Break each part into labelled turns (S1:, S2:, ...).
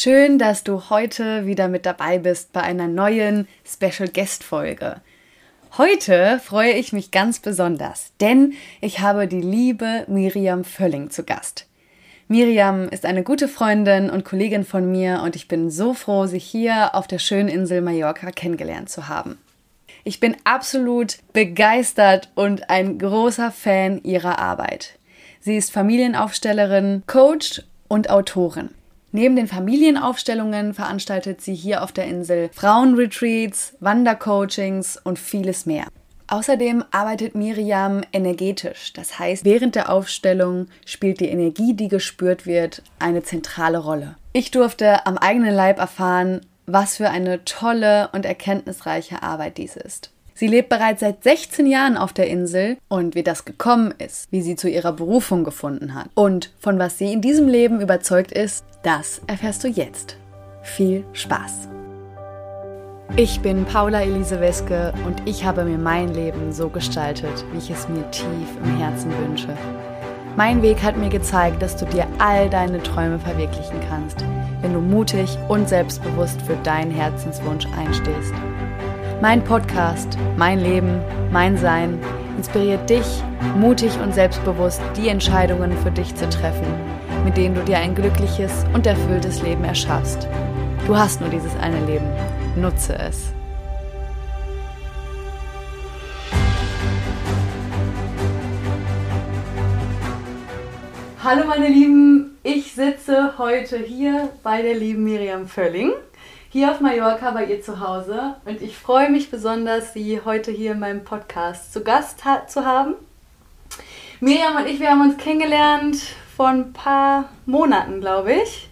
S1: Schön, dass du heute wieder mit dabei bist bei einer neuen Special Guest Folge. Heute freue ich mich ganz besonders, denn ich habe die liebe Miriam Völling zu Gast. Miriam ist eine gute Freundin und Kollegin von mir und ich bin so froh, sie hier auf der schönen Insel Mallorca kennengelernt zu haben. Ich bin absolut begeistert und ein großer Fan ihrer Arbeit. Sie ist Familienaufstellerin, Coach und Autorin. Neben den Familienaufstellungen veranstaltet sie hier auf der Insel Frauenretreats, Wandercoachings und vieles mehr. Außerdem arbeitet Miriam energetisch. Das heißt, während der Aufstellung spielt die Energie, die gespürt wird, eine zentrale Rolle. Ich durfte am eigenen Leib erfahren, was für eine tolle und erkenntnisreiche Arbeit dies ist. Sie lebt bereits seit 16 Jahren auf der Insel und wie das gekommen ist, wie sie zu ihrer Berufung gefunden hat und von was sie in diesem Leben überzeugt ist, das erfährst du jetzt. Viel Spaß! Ich bin Paula Elise Weske und ich habe mir mein Leben so gestaltet, wie ich es mir tief im Herzen wünsche. Mein Weg hat mir gezeigt, dass du dir all deine Träume verwirklichen kannst, wenn du mutig und selbstbewusst für deinen Herzenswunsch einstehst. Mein Podcast, mein Leben, mein Sein inspiriert dich, mutig und selbstbewusst die Entscheidungen für dich zu treffen, mit denen du dir ein glückliches und erfülltes Leben erschaffst. Du hast nur dieses eine Leben Nutze es. Hallo meine Lieben, ich sitze heute hier bei der lieben Miriam Völling, hier auf Mallorca bei ihr zu Hause und ich freue mich besonders, sie heute hier in meinem Podcast zu Gast ha zu haben. Miriam und ich, wir haben uns kennengelernt vor ein paar Monaten, glaube ich.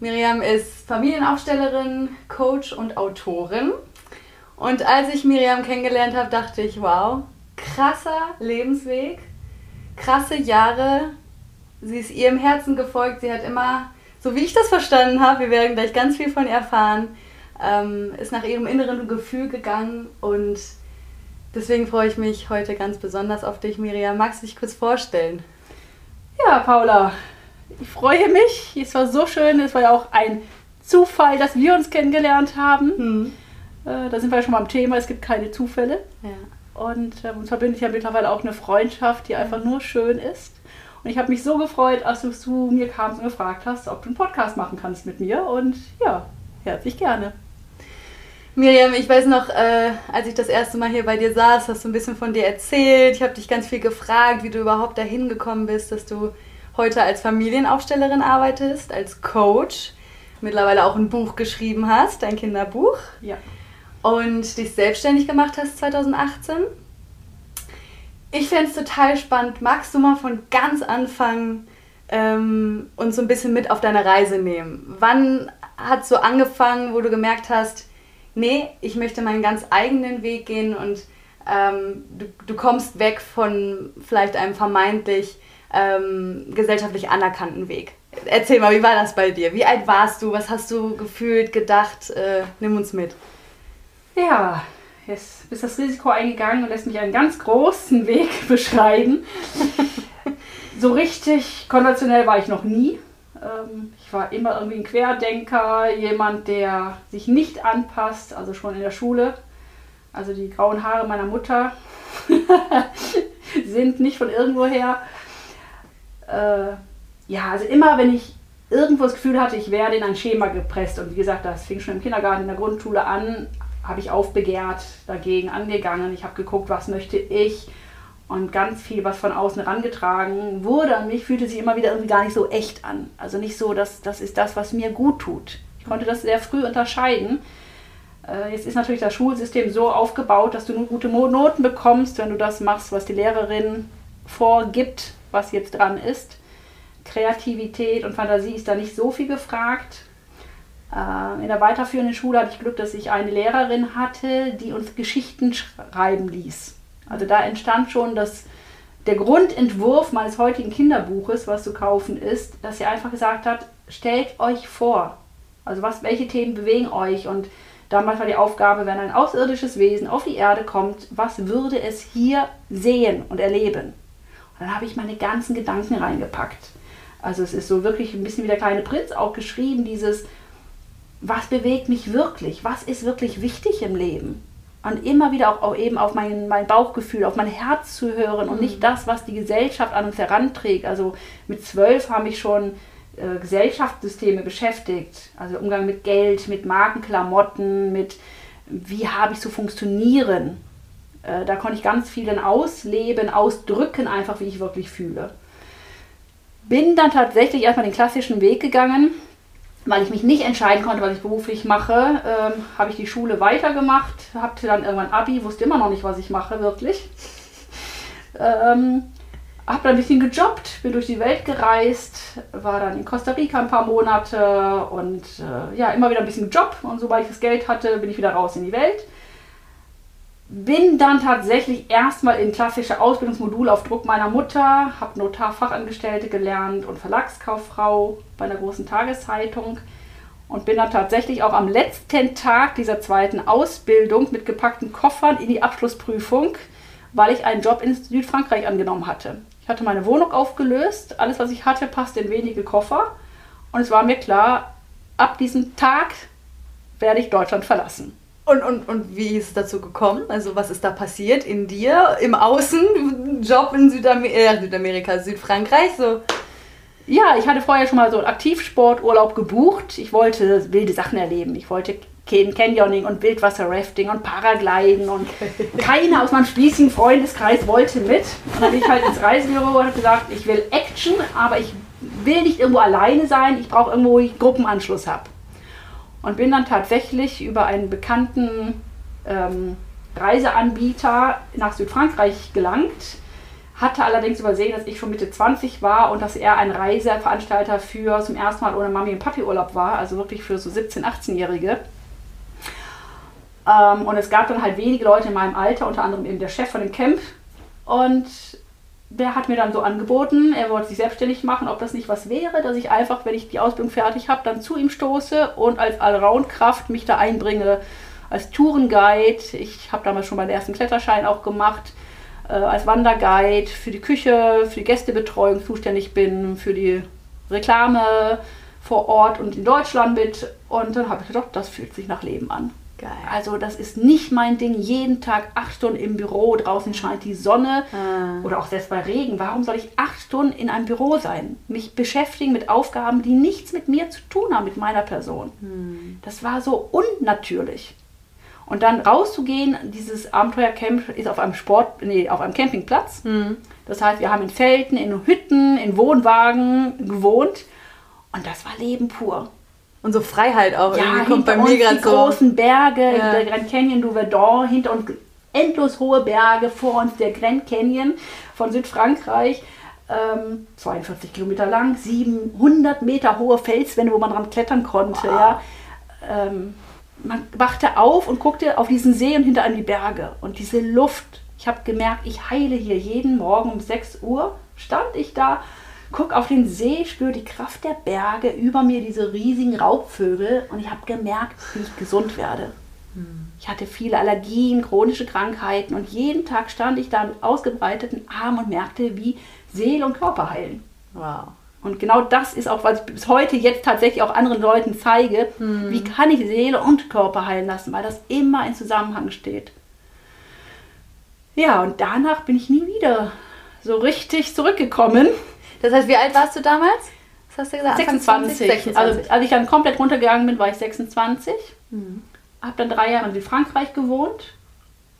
S1: Miriam ist Familienaufstellerin, Coach und Autorin. Und als ich Miriam kennengelernt habe, dachte ich, wow, krasser Lebensweg, krasse Jahre. Sie ist ihrem Herzen gefolgt. Sie hat immer, so wie ich das verstanden habe, wir werden gleich ganz viel von ihr erfahren, ähm, ist nach ihrem inneren Gefühl gegangen. Und deswegen freue ich mich heute ganz besonders auf dich, Miriam. Magst du dich kurz vorstellen?
S2: Ja, Paula, ich freue mich. Es war so schön. Es war ja auch ein Zufall, dass wir uns kennengelernt haben. Mhm. Äh, da sind wir schon mal am Thema. Es gibt keine Zufälle. Ja. Und äh, uns verbindet ja mittlerweile auch eine Freundschaft, die einfach nur schön ist. Und ich habe mich so gefreut, als du zu mir kamst und gefragt hast, ob du einen Podcast machen kannst mit mir. Und ja, herzlich gerne.
S1: Miriam, ich weiß noch, äh, als ich das erste Mal hier bei dir saß, hast du ein bisschen von dir erzählt. Ich habe dich ganz viel gefragt, wie du überhaupt dahin gekommen bist, dass du heute als Familienaufstellerin arbeitest, als Coach, mittlerweile auch ein Buch geschrieben hast, ein Kinderbuch.
S2: Ja.
S1: Und dich selbstständig gemacht hast 2018. Ich fände es total spannend. Magst du mal von ganz Anfang ähm, uns so ein bisschen mit auf deine Reise nehmen? Wann hat so angefangen, wo du gemerkt hast, nee, ich möchte meinen ganz eigenen Weg gehen und ähm, du, du kommst weg von vielleicht einem vermeintlich ähm, gesellschaftlich anerkannten Weg. Erzähl mal, wie war das bei dir? Wie alt warst du? Was hast du gefühlt, gedacht? Äh, nimm uns mit.
S2: Ja, jetzt bist das Risiko eingegangen und lässt mich einen ganz großen Weg beschreiben. so richtig konventionell war ich noch nie. Ähm, ich war immer irgendwie ein Querdenker, jemand, der sich nicht anpasst, also schon in der Schule. Also die grauen Haare meiner Mutter sind nicht von irgendwoher äh, ja, also immer wenn ich irgendwo das Gefühl hatte, ich werde in ein Schema gepresst und wie gesagt, das fing schon im Kindergarten, in der Grundschule an, habe ich aufbegehrt, dagegen angegangen. Ich habe geguckt, was möchte ich und ganz viel, was von außen herangetragen wurde an mich, fühlte sich immer wieder irgendwie gar nicht so echt an. Also nicht so, dass das ist das, was mir gut tut. Ich konnte das sehr früh unterscheiden. Äh, jetzt ist natürlich das Schulsystem so aufgebaut, dass du nur gute Noten bekommst, wenn du das machst, was die Lehrerin vorgibt, was jetzt dran ist. Kreativität und Fantasie ist da nicht so viel gefragt. Äh, in der weiterführenden Schule hatte ich Glück, dass ich eine Lehrerin hatte, die uns Geschichten schreiben ließ. Also da entstand schon das, der Grundentwurf meines heutigen Kinderbuches, was zu kaufen ist, dass sie einfach gesagt hat, stellt euch vor, also was, welche Themen bewegen euch und damals war die Aufgabe, wenn ein außerirdisches Wesen auf die Erde kommt, was würde es hier sehen und erleben? Und dann habe ich meine ganzen Gedanken reingepackt. Also es ist so wirklich ein bisschen wie der kleine Prinz auch geschrieben, dieses, was bewegt mich wirklich, was ist wirklich wichtig im Leben. Und immer wieder auch, auch eben auf mein, mein Bauchgefühl, auf mein Herz zu hören und
S1: Mhm.
S2: nicht das, was die Gesellschaft an uns heranträgt. Also mit zwölf habe ich schon äh, Gesellschaftssysteme beschäftigt. Also Umgang mit Geld, mit Markenklamotten, mit wie habe ich zu funktionieren. Äh, da konnte ich ganz viel dann ausleben, ausdrücken, einfach wie ich wirklich fühle. Bin dann tatsächlich erstmal den klassischen Weg gegangen, weil ich mich nicht entscheiden konnte, was ich beruflich mache, ähm, habe ich die Schule weitergemacht, hatte dann irgendwann Abi, wusste immer noch nicht, was ich mache, wirklich. Ähm, habe dann ein bisschen gejobbt, bin durch die Welt gereist, war dann in Costa Rica ein paar Monate und äh, ja, immer wieder ein bisschen Job. Und sobald ich das Geld hatte, bin ich wieder raus in die Welt. Bin dann tatsächlich erstmal in klassische Ausbildungsmodule auf Druck meiner Mutter, habe Notarfachangestellte gelernt und Verlagskauffrau bei einer großen Tageszeitung und bin dann tatsächlich auch am letzten Tag dieser zweiten Ausbildung mit gepackten Koffern in die Abschlussprüfung, weil ich einen Job in Südfrankreich angenommen hatte. Ich hatte meine Wohnung aufgelöst, alles was ich hatte passte in wenige Koffer und es war mir klar, ab diesem Tag werde ich Deutschland verlassen.
S1: Und, und, und wie ist es dazu gekommen? Also was ist da passiert in dir, im Außen, Job in Südamer äh, Südamerika, Südfrankreich, so?
S2: Ja, ich hatte vorher schon mal so einen Aktivsporturlaub gebucht. Ich wollte wilde Sachen erleben. Ich wollte Can- Canyoning und Wildwasser-Rafting und Paragliden und keiner aus meinem spießigen Freundeskreis wollte mit. Und dann bin ich halt ins Reisebüro und habe gesagt, ich will Action, aber ich will nicht irgendwo alleine sein. Ich brauche irgendwo, wo ich Gruppenanschluss habe. Und bin dann tatsächlich über einen bekannten ähm, Reiseanbieter nach Südfrankreich gelangt hatte allerdings übersehen, dass ich schon Mitte 20 war und dass er ein Reiseveranstalter für zum ersten Mal ohne Mami und Papi Urlaub war, also wirklich für so 17-, 18-Jährige. Ähm, und es gab dann halt wenige Leute in meinem Alter, unter anderem eben der Chef von dem Camp. Und der hat mir dann so angeboten, er wollte sich selbstständig machen, ob das nicht was wäre, dass ich einfach, wenn ich die Ausbildung fertig habe, dann zu ihm stoße und als Allround-Kraft mich da einbringe, als Tourenguide. Ich habe damals schon meinen ersten Kletterschein auch gemacht äh, als Wanderguide für die Küche, für die Gästebetreuung zuständig bin, für die Reklame vor Ort und in Deutschland mit. Und dann habe ich gedacht, das fühlt sich nach Leben an.
S1: Geil.
S2: Also das ist nicht mein Ding, jeden Tag acht Stunden im Büro, draußen scheint die Sonne
S1: Ah.
S2: oder auch selbst bei Regen. Warum soll ich acht Stunden in einem Büro sein? Mich beschäftigen mit Aufgaben, die nichts mit mir zu tun haben, mit meiner Person. Das war so unnatürlich. Und dann rauszugehen, dieses Abenteuercamp ist auf einem Sport, nee, auf einem Campingplatz. Das heißt, wir haben in Zelten, in Hütten, in Wohnwagen gewohnt. Und das war Leben pur.
S1: Und so Freiheit auch irgendwie kommt bei mir gerade
S2: die
S1: so.
S2: großen Berge,
S1: Ja.
S2: der Grand Canyon du Verdun, hinter uns endlos hohe Berge, vor uns der Grand Canyon von Südfrankreich. Ähm, 42 Kilometer lang, 700 Meter hohe Felswände, wo man dran klettern konnte. Ja. Ähm, man wachte auf und guckte auf diesen See und hinter einem die Berge. Und diese Luft, ich habe gemerkt, ich heile hier jeden Morgen um 6 Uhr, stand ich da, guck auf den See, spüre die Kraft der Berge, über mir diese riesigen Raubvögel und ich habe gemerkt, wie ich gesund werde. Ich hatte viele Allergien, chronische Krankheiten und jeden Tag stand ich da mit ausgebreiteten Armen und merkte, wie Seele und Körper heilen.
S1: Wow.
S2: Und genau das ist auch, was ich bis heute jetzt tatsächlich auch anderen Leuten zeige. Wie kann ich Seele und Körper heilen lassen, weil das immer in Zusammenhang steht. Ja, und danach bin ich nie wieder so richtig zurückgekommen.
S1: Das heißt, wie alt warst du damals? Was hast du gesagt? Anfang
S2: 26.
S1: 26.
S2: Also als ich dann komplett runtergegangen bin, war ich 26. Habe dann drei Jahre in Südfrankreich gewohnt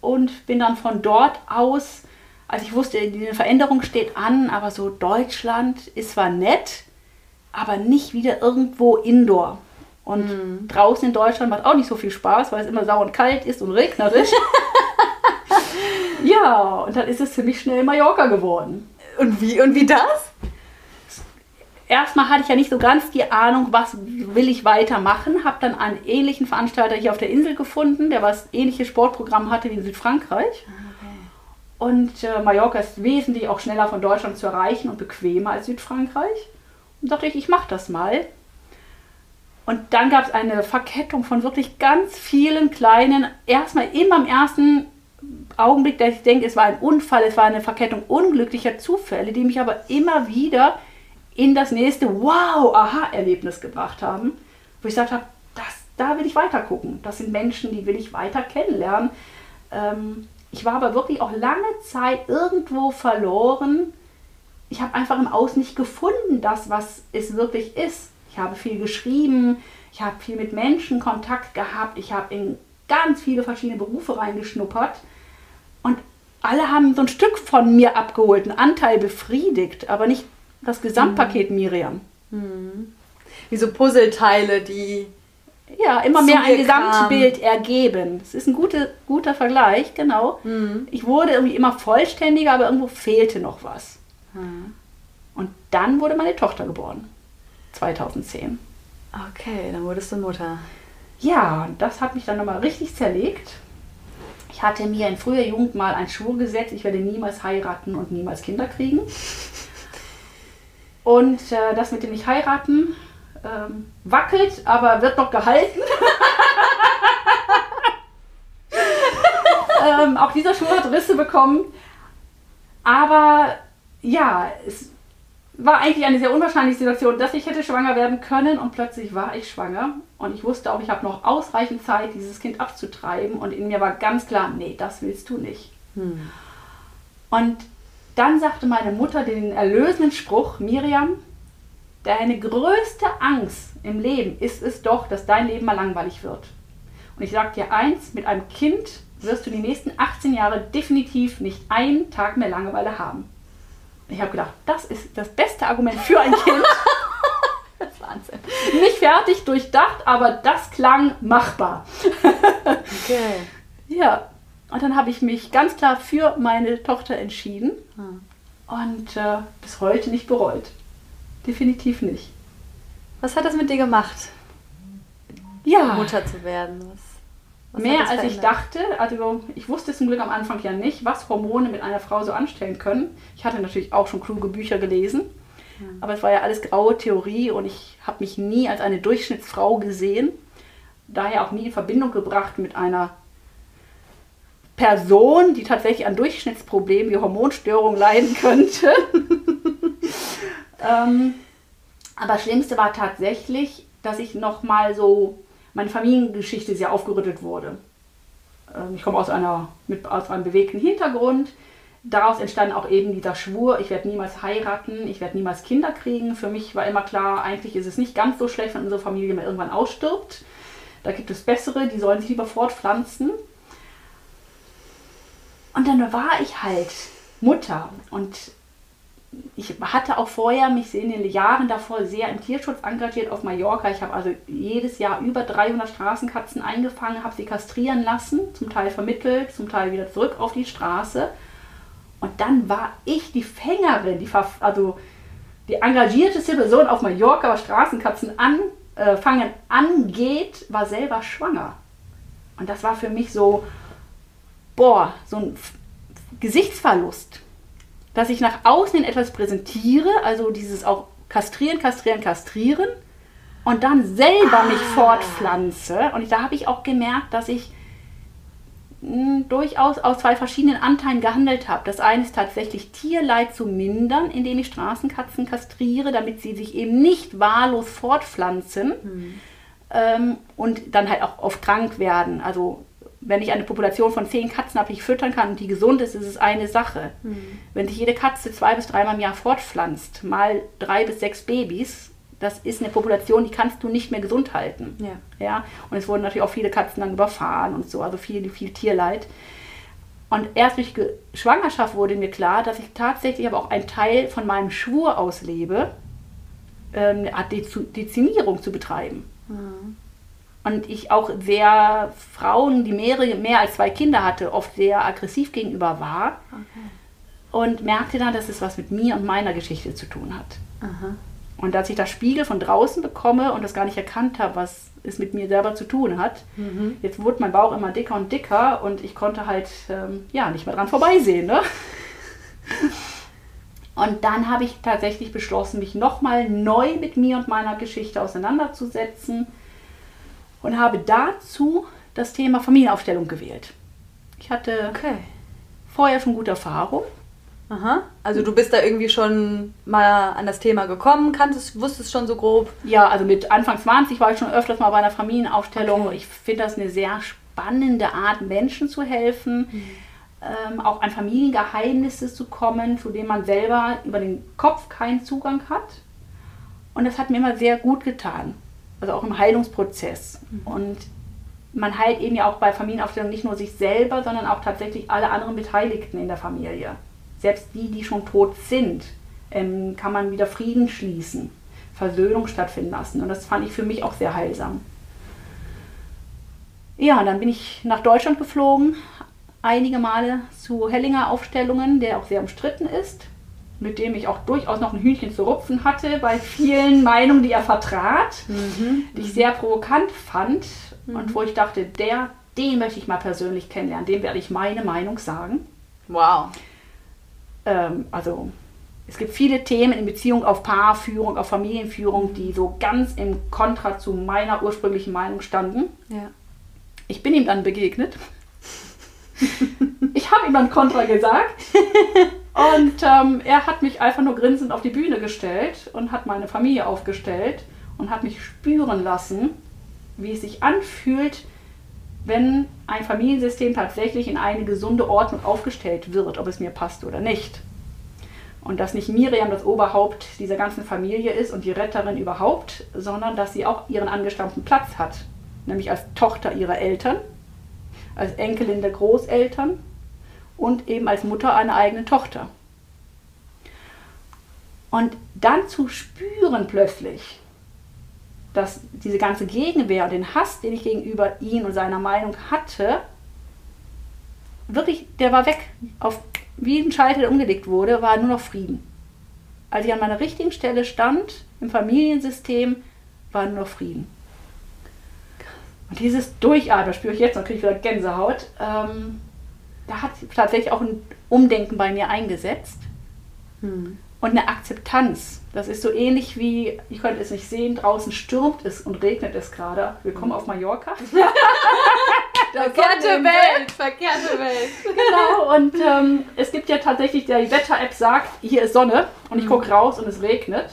S2: und bin dann von dort aus, als ich wusste, die Veränderung steht an, aber so Deutschland ist zwar nett, aber nicht wieder irgendwo indoor. Und draußen in Deutschland macht auch nicht so viel Spaß, weil es immer sau und kalt ist und regnerisch. ja, und dann ist es ziemlich schnell Mallorca geworden.
S1: und wie und wie das?
S2: Erstmal hatte ich ja nicht so ganz die Ahnung, was will ich weitermachen. Habe dann einen ähnlichen Veranstalter hier auf der Insel gefunden, der was ähnliches Sportprogramm hatte wie in Südfrankreich. Und äh, Mallorca ist wesentlich auch schneller von Deutschland zu erreichen und bequemer als Südfrankreich. Und dachte ich, ich mache das mal. Und dann gab es eine Verkettung von wirklich ganz vielen kleinen, erstmal immer im ersten Augenblick, dass ich denke, es war ein Unfall, es war eine Verkettung unglücklicher Zufälle, die mich aber immer wieder in das nächste Wow-Aha-Erlebnis gebracht haben, wo ich gesagt habe, da will ich weiter gucken. Das sind Menschen, die will ich weiter kennenlernen. Ähm, ich war aber wirklich auch lange Zeit irgendwo verloren. Ich habe einfach im Aus nicht gefunden, das, was es wirklich ist. Ich habe viel geschrieben, ich habe viel mit Menschen Kontakt gehabt, ich habe in ganz viele verschiedene Berufe reingeschnuppert und alle haben so ein Stück von mir abgeholt, einen Anteil befriedigt, aber nicht das Gesamtpaket mhm. Miriam.
S1: Mhm. Wie so Puzzleteile, die
S2: ja immer mehr ein Gesamtbild ergeben. Das ist ein gute, guter Vergleich, genau. Mhm. Ich wurde irgendwie immer vollständiger, aber irgendwo fehlte noch was. Mhm. Und dann wurde meine Tochter geboren. 2010.
S1: Okay, dann wurdest du Mutter.
S2: Ja, und das hat mich dann nochmal richtig zerlegt. Ich hatte mir in früher Jugend mal ein Schwur gesetzt, ich werde niemals heiraten und niemals Kinder kriegen. Und äh, das mit dem nicht heiraten ähm, wackelt, aber wird noch gehalten. ähm, auch dieser Schwur hat Risse bekommen. Aber ja, es war eigentlich eine sehr unwahrscheinliche Situation, dass ich hätte schwanger werden können und plötzlich war ich schwanger und ich wusste auch, ich habe noch ausreichend Zeit, dieses Kind abzutreiben und in mir war ganz klar, nee, das willst du nicht. Hm. Und dann sagte meine Mutter den erlösenden Spruch, Miriam, deine größte Angst im Leben ist es doch, dass dein Leben mal langweilig wird. Und ich sage dir eins, mit einem Kind wirst du die nächsten 18 Jahre definitiv nicht einen Tag mehr Langeweile haben. Ich habe gedacht, das ist das beste Argument für ein Kind. das ist Wahnsinn. Nicht fertig durchdacht, aber das klang machbar. okay. Ja, und dann habe ich mich ganz klar für meine Tochter entschieden hm. und äh, bis heute nicht bereut. Definitiv nicht.
S1: Was hat das mit dir gemacht?
S2: Ja.
S1: Mutter zu werden. Was,
S2: was mehr als ich dachte. Also ich wusste zum Glück am Anfang ja nicht, was Hormone mit einer Frau so anstellen können. Ich hatte natürlich auch schon kluge Bücher gelesen. Mhm. Aber es war ja alles graue Theorie und ich habe mich nie als eine Durchschnittsfrau gesehen. Daher auch nie in Verbindung gebracht mit einer Person, die tatsächlich an Durchschnittsproblemen wie Hormonstörungen leiden könnte. ähm, aber Schlimmste war tatsächlich, dass ich nochmal so, meine Familiengeschichte sehr aufgerüttelt wurde. Ähm, ich komme aus, einer, mit, aus einem bewegten Hintergrund. Daraus entstand auch eben dieser Schwur, ich werde niemals heiraten, ich werde niemals Kinder kriegen. Für mich war immer klar, eigentlich ist es nicht ganz so schlecht, wenn unsere Familie mal irgendwann ausstirbt. Da gibt es bessere, die sollen sich lieber fortpflanzen. Und dann war ich halt Mutter und ich hatte auch vorher mich in den Jahren davor sehr im Tierschutz engagiert auf Mallorca. Ich habe also jedes Jahr über 300 Straßenkatzen eingefangen, habe sie kastrieren lassen, zum Teil vermittelt, zum Teil wieder zurück auf die Straße. Und dann war ich die Fängerin, die, also die engagierteste Person auf Mallorca, was Straßenkatzen anfangen äh, angeht, war selber schwanger. Und das war für mich so, boah, so ein Gesichtsverlust dass ich nach außen hin etwas präsentiere, also dieses auch kastrieren, kastrieren, kastrieren und dann selber ah. mich fortpflanze. Und da habe ich auch gemerkt, dass ich mh, hm, durchaus aus zwei verschiedenen Anteilen gehandelt habe. Das eine ist tatsächlich Tierleid zu mindern, indem ich Straßenkatzen kastriere, damit sie sich eben nicht wahllos fortpflanzen. Mhm. Ähm, und dann halt auch oft krank werden. Also wenn ich eine Population von zehn Katzen habe, die ich füttern kann und die gesund ist, ist es eine Sache. Mhm. Wenn sich jede Katze zwei bis dreimal im Jahr fortpflanzt, mal drei bis sechs Babys, das ist eine Population, die kannst du nicht mehr gesund halten. Ja. ja? Und es wurden natürlich auch viele Katzen dann überfahren und so, also viel, viel Tierleid. Und erst durch Schwangerschaft wurde mir klar, dass ich tatsächlich aber auch einen Teil von meinem Schwur auslebe, ähm, eine Art Dezimierung zu betreiben. Mhm und ich auch sehr Frauen, die mehrere, mehr als zwei Kinder hatte, oft sehr aggressiv gegenüber war. Okay. Und merkte dann, dass es was mit mir und meiner Geschichte zu tun hat. Aha. Und als ich das Spiegel von draußen bekomme und das gar nicht erkannt habe, was es mit mir selber zu tun hat, mhm. jetzt wurde mein Bauch immer dicker und dicker und ich konnte halt ähm, ja nicht mehr dran vorbeisehen. Ne? Und dann habe ich tatsächlich beschlossen, mich nochmal neu mit mir und meiner Geschichte auseinanderzusetzen und habe dazu das Thema Familienaufstellung gewählt. Ich hatte okay. vorher schon gute Erfahrung
S1: Aha. Also du bist da irgendwie schon mal an das Thema gekommen, kanntest, wusstest schon so grob?
S2: Ja, also mit Anfang 20 war ich schon öfters mal bei einer Familienaufstellung. Okay. Ich finde das eine sehr spannende Art, Menschen zu helfen, mhm. ähm, auch an Familiengeheimnisse zu kommen, zu denen man selber über den Kopf keinen Zugang hat. Und das hat mir immer sehr gut getan. Also auch im Heilungsprozess. Mhm. Und man heilt eben ja auch bei Familienaufstellungen nicht nur sich selber, sondern auch tatsächlich alle anderen Beteiligten in der Familie selbst die, die schon tot sind, ähm, kann man wieder Frieden schließen, Versöhnung stattfinden lassen. Und das fand ich für mich auch sehr heilsam. Ja, dann bin ich nach Deutschland geflogen, einige Male zu Hellinger Aufstellungen, der auch sehr umstritten ist, mit dem ich auch durchaus noch ein Hühnchen zu rupfen hatte bei vielen Meinungen, die er vertrat, mhm. die ich sehr provokant fand mhm. und wo ich dachte, der, den möchte ich mal persönlich kennenlernen, dem werde ich meine Meinung sagen.
S1: Wow
S2: ähm, also es gibt viele Themen in Beziehung auf Paarführung, auf Familienführung, die so ganz im Kontra zu meiner ursprünglichen Meinung standen.
S1: Ja.
S2: Ich bin ihm dann begegnet. ich habe ihm dann Kontra gesagt. Und ähm, er hat mich einfach nur grinsend auf die Bühne gestellt und hat meine Familie aufgestellt und hat mich spüren lassen, wie es sich anfühlt, wenn ein Familiensystem tatsächlich in eine gesunde Ordnung aufgestellt wird, ob es mir passt oder nicht. Und dass nicht Miriam das Oberhaupt dieser ganzen Familie ist und die Retterin überhaupt, sondern dass sie auch ihren angestammten Platz hat, nämlich als Tochter ihrer Eltern, als Enkelin der Großeltern und eben als Mutter einer eigenen Tochter. Und dann zu spüren plötzlich, dass diese ganze Gegenwehr und den Hass, den ich gegenüber ihm und seiner Meinung hatte, wirklich, der war weg. Auf wie ein Schalter, der umgelegt wurde, war nur noch Frieden. Als ich an meiner richtigen Stelle stand, im Familiensystem, war nur noch Frieden. Und dieses Durchatmen, spüre ich jetzt noch, kriege ich wieder Gänsehaut, ähm, da hat tatsächlich auch ein Umdenken bei mir eingesetzt. Hm und eine Akzeptanz. Das ist so ähnlich wie, ich könnte es nicht sehen, draußen stürmt es und regnet es gerade. Willkommen auf Mallorca.
S1: verkehrte Welt, verkehrte Welt.
S2: Genau, und ähm, es gibt ja tatsächlich, die Wetter-App sagt, hier ist Sonne und ich mhm. gucke raus und es regnet.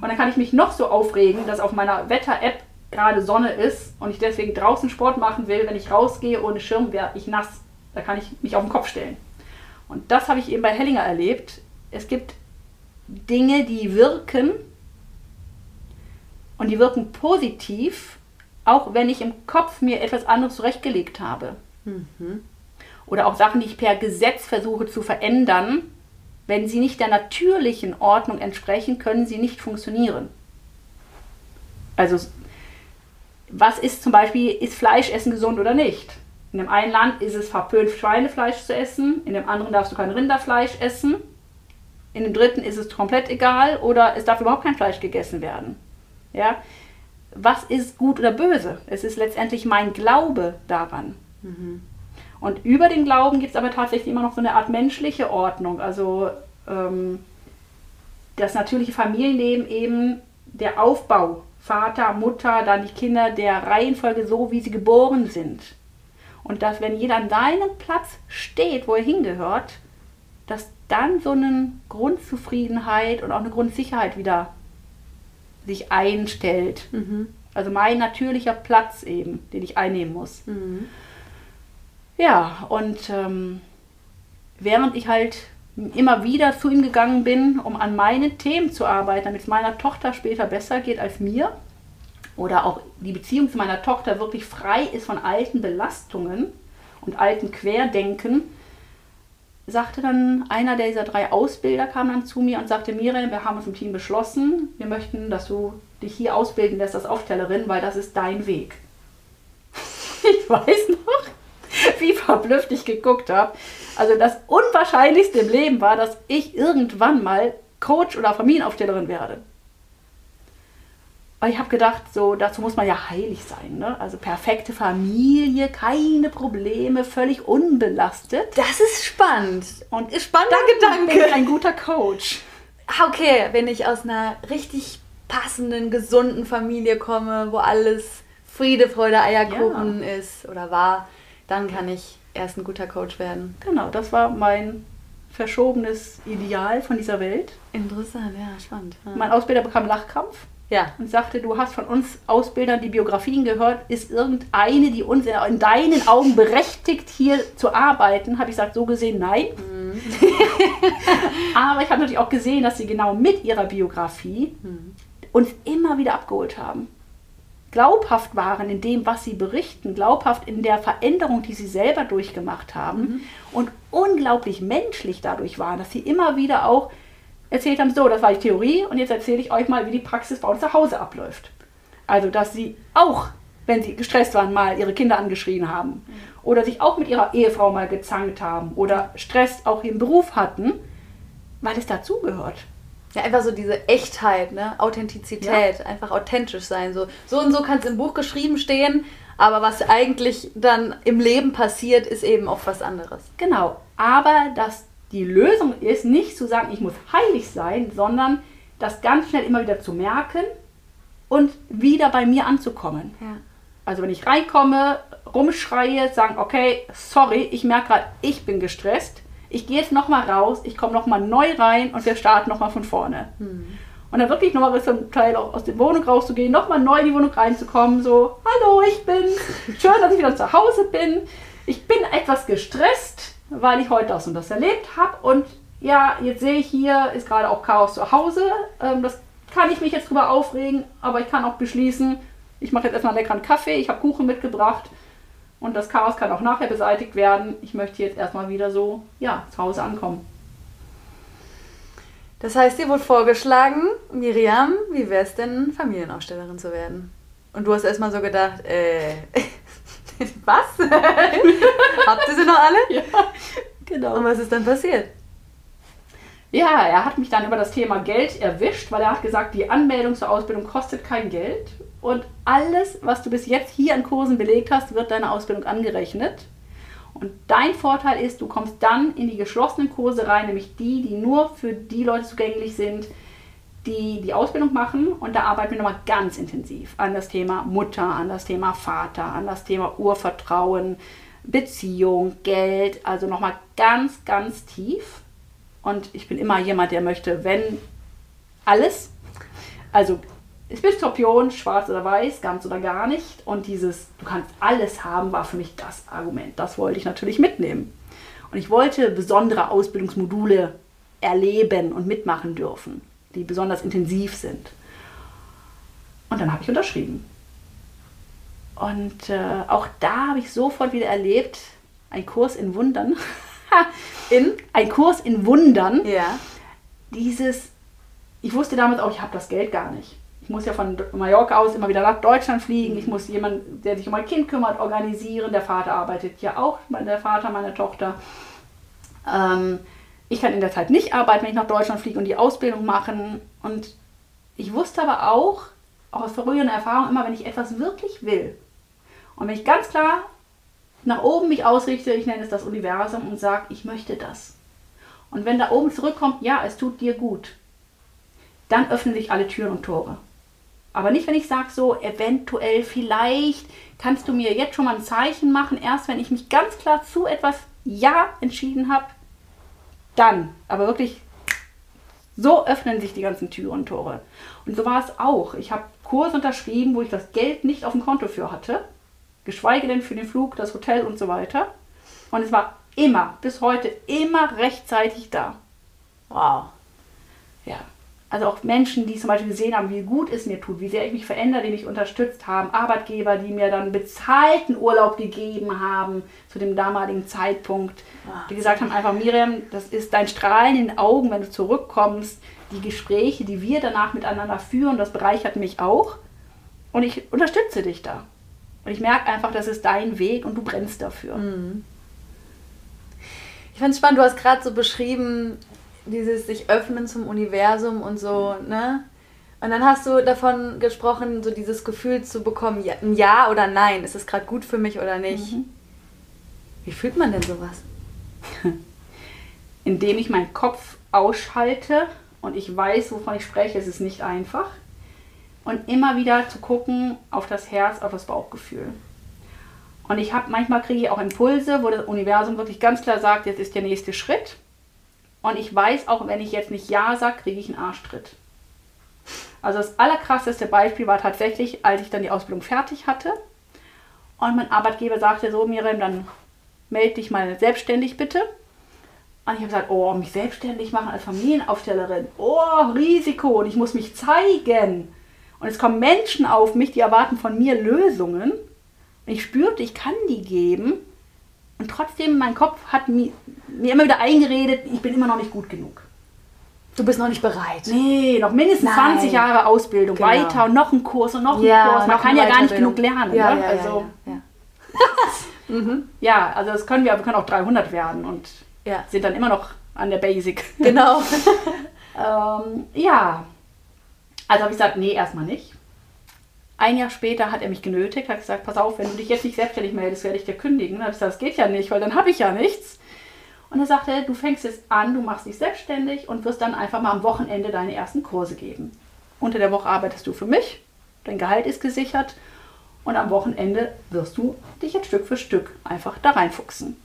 S2: Und dann kann ich mich noch so aufregen, dass auf meiner Wetter-App gerade Sonne ist und ich deswegen draußen Sport machen will. Wenn ich rausgehe ohne Schirm, werde ich nass. Da kann ich mich auf den Kopf stellen. Und das habe ich eben bei Hellinger erlebt. Es gibt Dinge, die wirken und die wirken positiv, auch wenn ich im Kopf mir etwas anderes zurechtgelegt habe. Mhm. Oder auch Sachen, die ich per Gesetz versuche zu verändern, wenn sie nicht der natürlichen Ordnung entsprechen, können sie nicht funktionieren. Also, was ist zum Beispiel, ist Fleischessen gesund oder nicht? In dem einen Land ist es verpönt, Schweinefleisch zu essen, in dem anderen darfst du kein Rinderfleisch essen in dem dritten ist es komplett egal oder es darf überhaupt kein Fleisch gegessen werden. Ja? Was ist gut oder böse? Es ist letztendlich mein Glaube daran. Mhm. Und über den Glauben gibt es aber tatsächlich immer noch so eine Art menschliche Ordnung. Also ähm, das natürliche Familienleben eben der Aufbau. Vater, Mutter, dann die Kinder der Reihenfolge so, wie sie geboren sind. Und dass, wenn jeder an seinem Platz steht, wo er hingehört, dass dann so eine Grundzufriedenheit und auch eine Grundsicherheit wieder sich einstellt. Mhm. Also mein natürlicher Platz eben, den ich einnehmen muss. Mhm. Ja, und ähm, während ich halt immer wieder zu ihm gegangen bin, um an meinen Themen zu arbeiten, damit es meiner Tochter später besser geht als mir, oder auch die Beziehung zu meiner Tochter wirklich frei ist von alten Belastungen und alten Querdenken, sagte dann einer dieser drei Ausbilder kam dann zu mir und sagte, Miriam, wir haben uns im Team beschlossen, wir möchten, dass du dich hier ausbilden lässt als Aufstellerin, weil das ist dein Weg. ich weiß noch, wie verblüfft ich geguckt habe. Also das Unwahrscheinlichste im Leben war, dass ich irgendwann mal Coach oder Familienaufstellerin werde. Ich habe gedacht, so dazu muss man ja heilig sein. Ne? Also perfekte Familie, keine Probleme, völlig unbelastet.
S1: Das ist spannend.
S2: Und ist spannender Gedanke. Bin ich ein guter Coach.
S1: Ah, okay, wenn ich aus einer richtig passenden, gesunden Familie komme, wo alles Friede, Freude, Eierkuchen ja. ist oder war, dann kann ich erst ein guter Coach werden.
S2: Genau, das war mein verschobenes Ideal von dieser Welt.
S1: Interessant, ja, spannend. Ja.
S2: Mein Ausbilder bekam Lachkrampf
S1: ja.
S2: und sagte, du hast von uns Ausbildern die Biografien gehört, ist irgendeine, die uns in deinen Augen berechtigt, hier zu arbeiten? Habe ich gesagt, so gesehen nein.
S1: Mhm.
S2: Aber ich habe natürlich auch gesehen, dass sie genau mit ihrer Biografie
S1: Mhm.
S2: uns immer wieder abgeholt haben. Glaubhaft waren in dem, was sie berichten, glaubhaft in der Veränderung, die sie selber durchgemacht haben und unglaublich menschlich dadurch waren, dass sie immer wieder auch erzählt haben, so, das war die Theorie und jetzt erzähle ich euch mal, wie die Praxis bei uns zu Hause abläuft. Also, dass sie auch, wenn sie gestresst waren, mal ihre Kinder angeschrien haben oder sich auch mit ihrer Ehefrau mal gezankt haben oder Stress auch im Beruf hatten, weil es dazugehört.
S1: Ja, einfach so diese Echtheit, ne? Authentizität, einfach authentisch sein. So, so und so kann es im Buch geschrieben stehen, aber was eigentlich dann im Leben passiert, ist eben auch was anderes.
S2: Genau, aber dass die Lösung ist, nicht zu sagen, ich muss heilig sein, sondern das ganz schnell immer wieder zu merken und wieder bei mir anzukommen.
S1: Ja.
S2: Also wenn ich reinkomme, rumschreie, sagen, okay, sorry, ich merke gerade, ich bin gestresst. Ich gehe jetzt nochmal raus, ich komme nochmal neu rein und wir starten nochmal von vorne. Und dann wirklich nochmal bis zum Teil auch aus der Wohnung rauszugehen, nochmal neu in die Wohnung reinzukommen, so, hallo, ich bin, schön, dass ich wieder zu Hause bin. Ich bin etwas gestresst, weil ich heute das und das erlebt habe. Und ja, jetzt sehe ich hier, ist gerade auch Chaos zu Hause. Ähm, das kann ich mich jetzt drüber aufregen, aber ich kann auch beschließen, ich mache jetzt erstmal einen leckeren Kaffee, ich habe Kuchen mitgebracht und das Chaos kann auch nachher beseitigt werden. Ich möchte jetzt erstmal wieder so, ja, zu Hause ankommen.
S1: Das heißt, dir wurde vorgeschlagen, Miriam, wie wäre es denn, Familienausstellerin zu werden? Und du hast erstmal so gedacht, äh, was? Habt ihr sie noch alle?
S2: Ja, genau.
S1: Und was ist dann passiert?
S2: Ja, er hat mich dann über das Thema Geld erwischt, weil er hat gesagt, die Anmeldung zur Ausbildung kostet kein Geld und alles, was du bis jetzt hier an Kursen belegt hast, wird deiner Ausbildung angerechnet. Und dein Vorteil ist, du kommst dann in die geschlossenen Kurse rein, nämlich die, die nur für die Leute zugänglich sind, die die Ausbildung machen. Und da arbeiten wir nochmal ganz intensiv an das Thema Mutter, an das Thema Vater, an das Thema Urvertrauen, Beziehung, Geld. Also nochmal ganz, ganz tief. Und ich bin immer jemand, der möchte, wenn alles, also ich bin Skorpion, schwarz oder weiß, ganz oder gar nicht. Und dieses, du kannst alles haben, war für mich das Argument. Das wollte ich natürlich mitnehmen. Und ich wollte besondere Ausbildungsmodule erleben und mitmachen dürfen, die besonders intensiv sind. Und dann habe ich unterschrieben. Und äh, auch da habe ich sofort wieder erlebt, ein Kurs in Wundern.
S1: In?
S2: Ein Kurs in Wundern
S1: Ja.
S2: dieses, ich wusste damals auch, ich habe das Geld gar nicht. Ich muss ja von Mallorca aus immer wieder nach Deutschland fliegen. Ich muss jemanden, der sich um mein Kind kümmert, organisieren. Der Vater arbeitet ja auch, der Vater meiner Tochter. Ähm, ich kann in der Zeit nicht arbeiten, wenn ich nach Deutschland fliege und die Ausbildung machen. Und ich wusste aber auch, auch aus früheren Erfahrungen, immer wenn ich etwas wirklich will und wenn ich ganz klar nach oben mich ausrichte, ich nenne es das Universum und sage, ich möchte das. Und wenn da oben zurückkommt, ja, es tut dir gut, dann öffnen sich alle Türen und Tore. Aber nicht, wenn ich sage, so eventuell, vielleicht kannst du mir jetzt schon mal ein Zeichen machen, erst wenn ich mich ganz klar zu etwas Ja entschieden habe, dann. Aber wirklich, so öffnen sich die ganzen Türen und Tore. Und so war es auch. Ich habe Kurs unterschrieben, wo ich das Geld nicht auf dem Konto für hatte, geschweige denn für den Flug, das Hotel und so weiter. Und es war immer, bis heute, immer rechtzeitig da.
S1: Wow.
S2: Ja. Also auch Menschen, die zum Beispiel gesehen haben, wie gut es mir tut, wie sehr ich mich verändere, die mich unterstützt haben, Arbeitgeber, die mir dann bezahlten Urlaub gegeben haben zu dem damaligen Zeitpunkt, die gesagt haben einfach, Miriam, das ist dein Strahlen in den Augen, wenn du zurückkommst, die Gespräche, die wir danach miteinander führen, das bereichert mich auch und ich unterstütze dich da. Und ich merke einfach, das ist dein Weg und du brennst dafür.
S1: Ich finde es spannend, du hast gerade so beschrieben, dieses sich öffnen zum Universum und so, ne? Und dann hast du davon gesprochen, so dieses Gefühl zu bekommen, ja, ein Ja oder Nein, ist es gerade gut für mich oder nicht? Wie fühlt man denn sowas?
S2: indem ich meinen Kopf ausschalte und ich weiß, wovon ich spreche, es ist nicht einfach. Und immer wieder zu gucken auf das Herz, auf das Bauchgefühl. Und ich habe manchmal kriege ich auch Impulse, wo das Universum wirklich ganz klar sagt, jetzt ist der nächste Schritt. Und ich weiß auch, wenn ich jetzt nicht Ja sage, kriege ich einen Arschtritt. Also das allerkrasseste Beispiel war tatsächlich, als ich dann die Ausbildung fertig hatte und mein Arbeitgeber sagte so, Miriam, dann melde dich mal selbstständig bitte. Und ich habe gesagt, oh, mich selbstständig machen als Familienaufstellerin, oh, Risiko und ich muss mich zeigen. Und es kommen Menschen auf mich, die erwarten von mir Lösungen. Und ich spürte, ich kann die geben. Und trotzdem, mein Kopf hat mir, mir immer wieder eingeredet, ich bin immer noch nicht gut genug.
S1: Du bist noch nicht bereit.
S2: Nee, noch mindestens
S1: Nein.
S2: 20 Jahre Ausbildung
S1: Genau.
S2: weiter und noch ein Kurs und noch ein
S1: Ja,
S2: Kurs. Man kann ja gar nicht genug lernen.
S1: Ja,
S2: ne?
S1: ja,
S2: also,
S1: ja, ja.
S2: also das können wir, wir können auch 300 werden und
S1: Ja.
S2: sind dann immer noch an der Basic.
S1: Genau.
S2: ähm, ja, also habe ich gesagt, nee, erstmal nicht. Ein Jahr später hat er mich genötigt, hat gesagt, pass auf, wenn du dich jetzt nicht selbstständig meldest, werde ich dir kündigen. Dann habe ich gesagt, das geht ja nicht, weil dann habe ich ja nichts. Und er sagte, du fängst jetzt an, du machst dich selbstständig und wirst dann einfach mal am Wochenende deine ersten Kurse geben. Unter der Woche arbeitest du für mich, dein Gehalt ist gesichert und am Wochenende wirst du dich jetzt Stück für Stück einfach da reinfuchsen.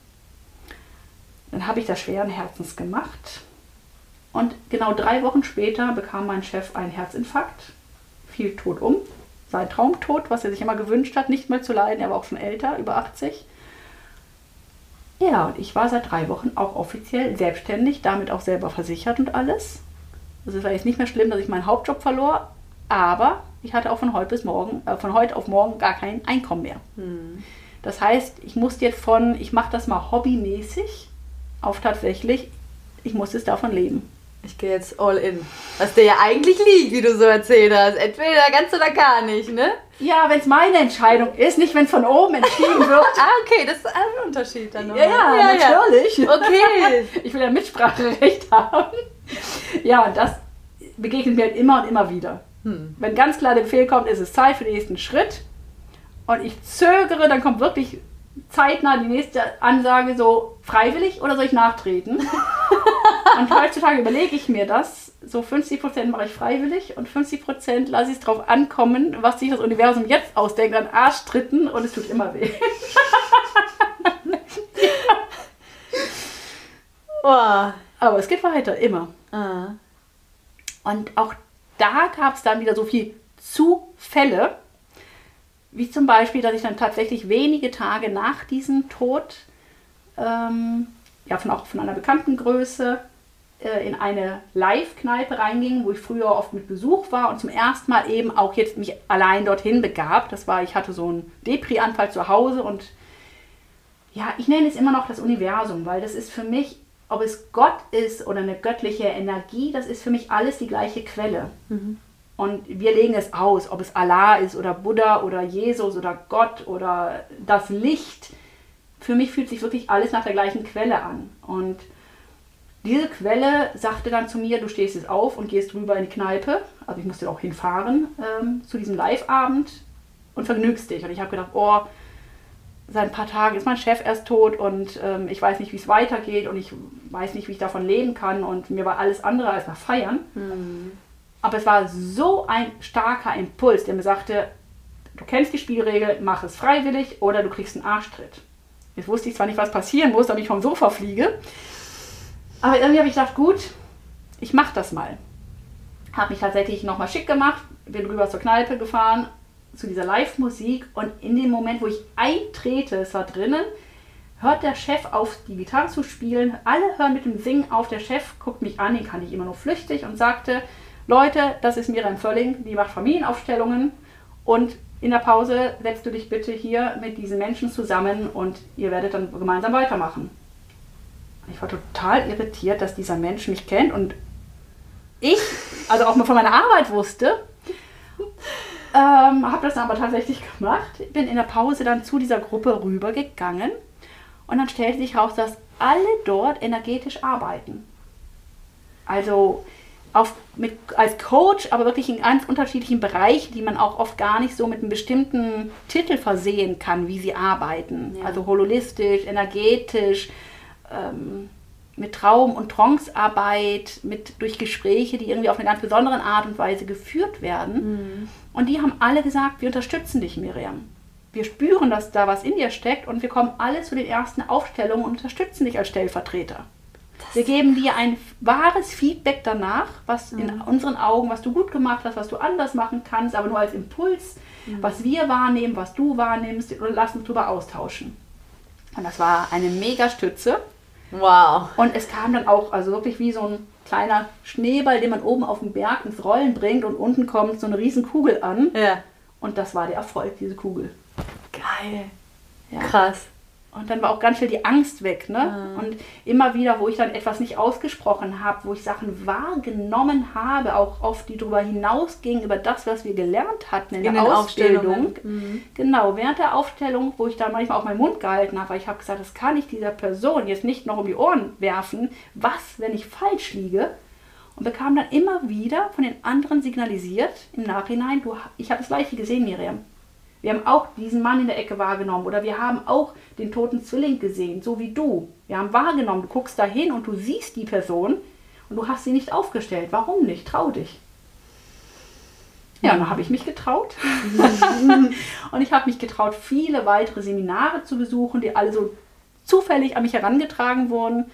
S2: Dann habe ich das schweren Herzens gemacht und genau drei Wochen später bekam mein Chef einen Herzinfarkt, fiel tot um. Sein Traumtod, was er sich immer gewünscht hat, nicht mehr zu leiden. Er war auch schon älter, über 80. Ja, und ich war seit drei Wochen auch offiziell selbstständig, damit auch selber versichert und alles. Also es war jetzt nicht mehr schlimm, dass ich meinen Hauptjob verlor, aber ich hatte auch von heute bis morgen, äh, von heute auf morgen gar kein Einkommen mehr. Das heißt, ich musste jetzt von, ich mache das mal hobbymäßig, auf tatsächlich, ich muss jetzt davon leben.
S1: Ich gehe jetzt all in. Was dir ja eigentlich liegt, wie du so erzählt hast. Entweder ganz oder gar nicht, ne?
S2: Ja, wenn es meine Entscheidung ist, nicht wenn es von oben entschieden wird.
S1: Ah, okay, das ist ein Unterschied dann noch.
S2: ja, ja, natürlich.
S1: Okay.
S2: Ich will ja Mitspracherecht haben. Ja, und das begegnet mir halt immer und immer wieder.
S1: Hm.
S2: Wenn ganz klar der Befehl kommt, ist es Zeit für den nächsten Schritt und ich zögere, dann kommt wirklich zeitnah die nächste Ansage so, freiwillig oder soll ich nachtreten? und heutzutage überlege ich mir das, so 50% mache ich freiwillig und 50% lasse ich es drauf ankommen, was sich das Universum jetzt ausdenkt an Arschtritten und es tut immer weh.
S1: Boah.
S2: Aber es geht weiter, immer.
S1: Ah.
S2: Und auch da gab es dann wieder so viel Zufälle, wie zum Beispiel, dass ich dann tatsächlich wenige Tage nach diesem Tod, ähm, ja, von, auch von einer bekannten Größe, äh, in eine Live-Kneipe reinging, wo ich früher oft mit Besuch war und zum ersten Mal eben auch jetzt mich allein dorthin begab. Das war, ich hatte so einen Depri-Anfall zu Hause und ja, ich nenne es immer noch das Universum, weil das ist für mich, ob es Gott ist oder eine göttliche Energie, das ist für mich alles die gleiche Quelle. Und wir legen es aus, ob es Allah ist oder Buddha oder Jesus oder Gott oder das Licht. Für mich fühlt sich wirklich alles nach der gleichen Quelle an. Und diese Quelle sagte dann zu mir, du stehst jetzt auf und gehst rüber in die Kneipe. Also ich musste auch hinfahren ähm, zu diesem Live-Abend und vergnügst dich. Und ich habe gedacht, oh, seit ein paar Tagen ist mein Chef erst tot und ähm, ich weiß nicht, wie es weitergeht und ich weiß nicht, wie ich davon leben kann. Und mir war alles andere als nach Feiern. Aber es war so ein starker Impuls, der mir sagte, du kennst die Spielregel, mach es freiwillig oder du kriegst einen Arschtritt. Jetzt wusste ich zwar nicht, was passieren muss, damit ich vom Sofa fliege. Aber irgendwie habe ich gedacht, gut, ich mache das mal. Habe mich tatsächlich nochmal schick gemacht, bin rüber zur Kneipe gefahren, zu dieser Live-Musik und in dem Moment, wo ich eintrete, es war drinnen, hört der Chef auf, die Gitarre zu spielen. Alle hören mit dem Singen auf. Der Chef guckt mich an, den kann ich immer nur flüchtig und sagte, Leute, das ist Miriam Völling, die macht Familienaufstellungen und in der Pause setzt du dich bitte hier mit diesen Menschen zusammen und ihr werdet dann gemeinsam weitermachen. Ich war total irritiert, dass dieser Mensch mich kennt und ich, also auch mal von meiner Arbeit wusste, ähm, habe das aber tatsächlich gemacht. Bin in der Pause dann zu dieser Gruppe rübergegangen und dann stellte sich raus, dass alle dort energetisch arbeiten. Also auf, mit, als Coach, aber wirklich in ganz unterschiedlichen Bereichen, die man auch oft gar nicht so mit einem bestimmten Titel versehen kann, wie sie arbeiten.
S1: Ja.
S2: Also holistisch, energetisch, ähm, mit Traum- und Trancearbeit, mit durch Gespräche, die irgendwie auf eine ganz besondere Art und Weise geführt werden. Und die haben alle gesagt, wir unterstützen dich, Miriam. Wir spüren, dass da was in dir steckt und wir kommen alle zu den ersten Aufstellungen und unterstützen dich als Stellvertreter. Wir geben dir ein wahres Feedback danach, was in
S1: Mhm.
S2: unseren Augen, was du gut gemacht hast, was du anders machen kannst, aber nur als Impuls,
S1: Mhm.
S2: was wir wahrnehmen, was du wahrnimmst und lass uns darüber austauschen. Und das war eine mega Stütze.
S1: Wow.
S2: Und es kam dann auch, also wirklich wie so ein kleiner Schneeball, den man oben auf dem Berg ins Rollen bringt und unten kommt so eine riesen Kugel an.
S1: Ja.
S2: Und das war der Erfolg, diese Kugel.
S1: Geil.
S2: Ja.
S1: Krass.
S2: Und dann war auch ganz viel die Angst weg. Ne?
S1: Mhm.
S2: Und immer wieder, wo ich dann etwas nicht ausgesprochen habe, wo ich Sachen wahrgenommen habe, auch oft die darüber hinausgingen, über das, was wir gelernt hatten in,
S1: In
S2: der Ausbildung.
S1: Mhm.
S2: Genau, während der Aufstellung, wo ich dann manchmal auch meinen Mund gehalten habe, weil ich habe gesagt, das kann ich dieser Person jetzt nicht noch um die Ohren werfen. Was, wenn ich falsch liege? Und bekam dann immer wieder von den anderen signalisiert im Nachhinein, du, ich habe das gleiche gesehen, Miriam. Wir haben auch diesen Mann in der Ecke wahrgenommen oder wir haben auch den toten Zwilling gesehen, so wie du. Wir haben wahrgenommen, du guckst dahin und du siehst die Person und du hast sie nicht aufgestellt. Warum nicht? Trau dich. Ja, und dann habe ich mich getraut. und ich habe mich getraut, viele weitere Seminare zu besuchen, die alle so zufällig an mich herangetragen wurden.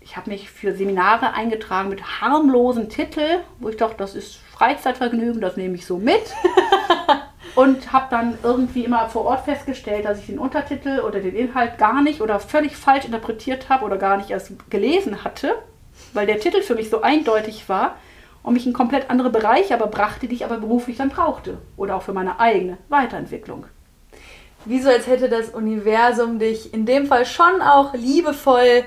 S2: Ich habe mich für Seminare eingetragen mit harmlosen Titeln, wo ich dachte, das ist Freizeitvergnügen, das nehme ich so mit. und habe dann irgendwie immer vor Ort festgestellt, dass ich den Untertitel oder den Inhalt gar nicht oder völlig falsch interpretiert habe oder gar nicht erst gelesen hatte, weil der Titel für mich so eindeutig war und mich in komplett andere Bereiche aber brachte, die ich aber beruflich dann brauchte oder auch für meine eigene Weiterentwicklung.
S1: Wie so, als hätte das Universum dich in dem Fall schon auch liebevoll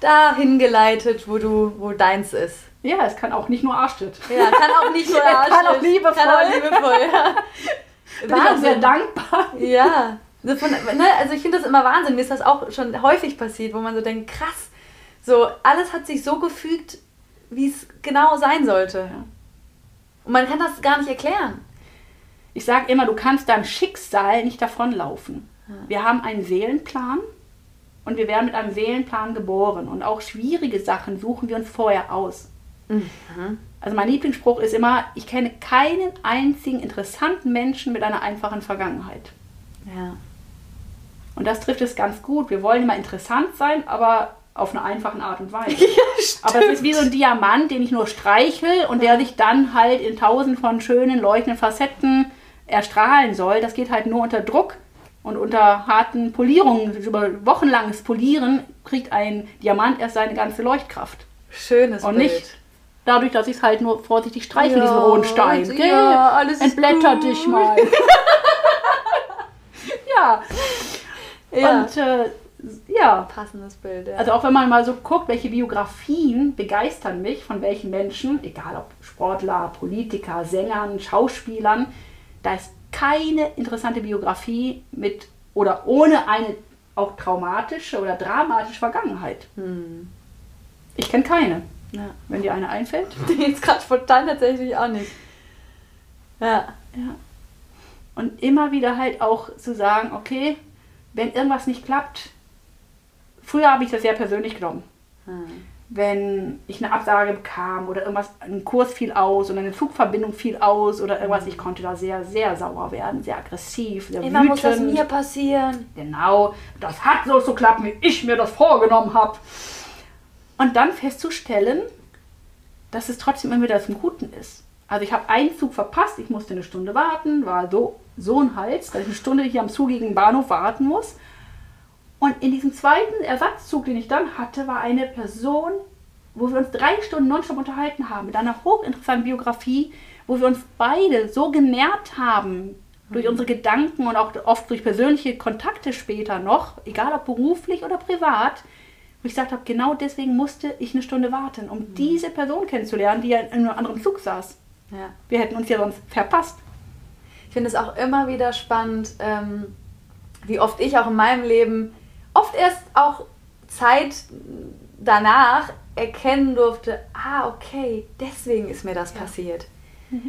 S1: dahin geleitet, wo du, wo deins ist.
S2: Ja, es kann auch nicht nur Arschtritt.
S1: Ja, kann auch nicht nur
S2: Es kann auch liebevoll.
S1: Kann auch liebevoll, ja.
S2: Bin ich auch sehr dankbar.
S1: Ja. So von, ne, also ich finde das immer Wahnsinn. Mir ist das auch schon häufig passiert, wo man so denkt, krass, so alles hat sich so gefügt, wie es genau sein sollte. Und man kann das gar nicht erklären.
S2: Ich sage immer, du kannst deinem Schicksal nicht davonlaufen. Wir haben einen Seelenplan und wir werden mit einem Seelenplan geboren. Und auch schwierige Sachen suchen wir uns vorher aus. Also mein Lieblingsspruch ist immer, ich kenne keinen einzigen interessanten Menschen mit einer einfachen Vergangenheit.
S1: Ja.
S2: Und das trifft es ganz gut. Wir wollen immer interessant sein, aber auf eine einfache Art und Weise. aber es ist wie so ein Diamant, den ich nur streichel und der sich dann halt in tausend von schönen, leuchtenden Facetten erstrahlen soll. Das geht halt nur unter Druck und unter harten Polierungen. Über wochenlanges Polieren kriegt ein Diamant erst seine ganze Leuchtkraft.
S1: Schönes
S2: Und
S1: Bild.
S2: nicht dadurch, dass ich es halt nur vorsichtig streiche,
S1: Ja,
S2: diesen rohen Stein.
S1: ja, alles ist
S2: Entblätter
S1: gut.
S2: dich mal. ja.
S1: Ja.
S2: Und äh, ja,
S1: Passendes Bild, ja.
S2: also auch wenn man mal so guckt, welche Biografien begeistern mich, von welchen Menschen, egal ob Sportler, Politiker, Sängern, Schauspielern, da ist keine interessante Biografie mit oder ohne eine auch traumatische oder dramatische Vergangenheit. Ich kenne keine.
S1: Ja.
S2: Wenn dir eine einfällt.
S1: Jetzt gerade spontan tatsächlich auch nicht. Ja.
S2: Ja. Und immer wieder halt auch zu sagen, okay, wenn irgendwas nicht klappt, früher habe ich das sehr persönlich genommen. Wenn ich eine Absage bekam oder irgendwas, ein Kurs fiel aus oder eine Zugverbindung fiel aus oder irgendwas, ich konnte da sehr, sehr sauer werden, sehr aggressiv, sehr
S1: Immer muss das
S2: wütend.
S1: mir passieren.
S2: Genau, das hat so zu klappen, wie ich mir das vorgenommen habe. Und dann festzustellen, dass es trotzdem immer wieder zum Guten ist. Also ich habe einen Zug verpasst, ich musste eine Stunde warten, war so, so ein Hals, dass ich eine Stunde hier am zugigen Bahnhof warten muss. Und in diesem zweiten Ersatzzug, den ich dann hatte, war eine Person, wo wir uns drei Stunden nonstop unterhalten haben, mit einer hochinteressanten Biografie, wo wir uns beide so genährt haben durch unsere Gedanken und auch oft durch persönliche Kontakte später noch, egal ob beruflich oder privat, wo ich gesagt habe, genau deswegen musste ich eine Stunde warten, um diese Person kennenzulernen, die ja in einem anderen Zug saß.
S1: Ja.
S2: Wir hätten uns ja sonst verpasst.
S1: Ich finde es auch immer wieder spannend, ähm, wie oft ich auch in meinem Leben, oft erst auch Zeit danach erkennen durfte, ah, okay, deswegen ist mir das passiert.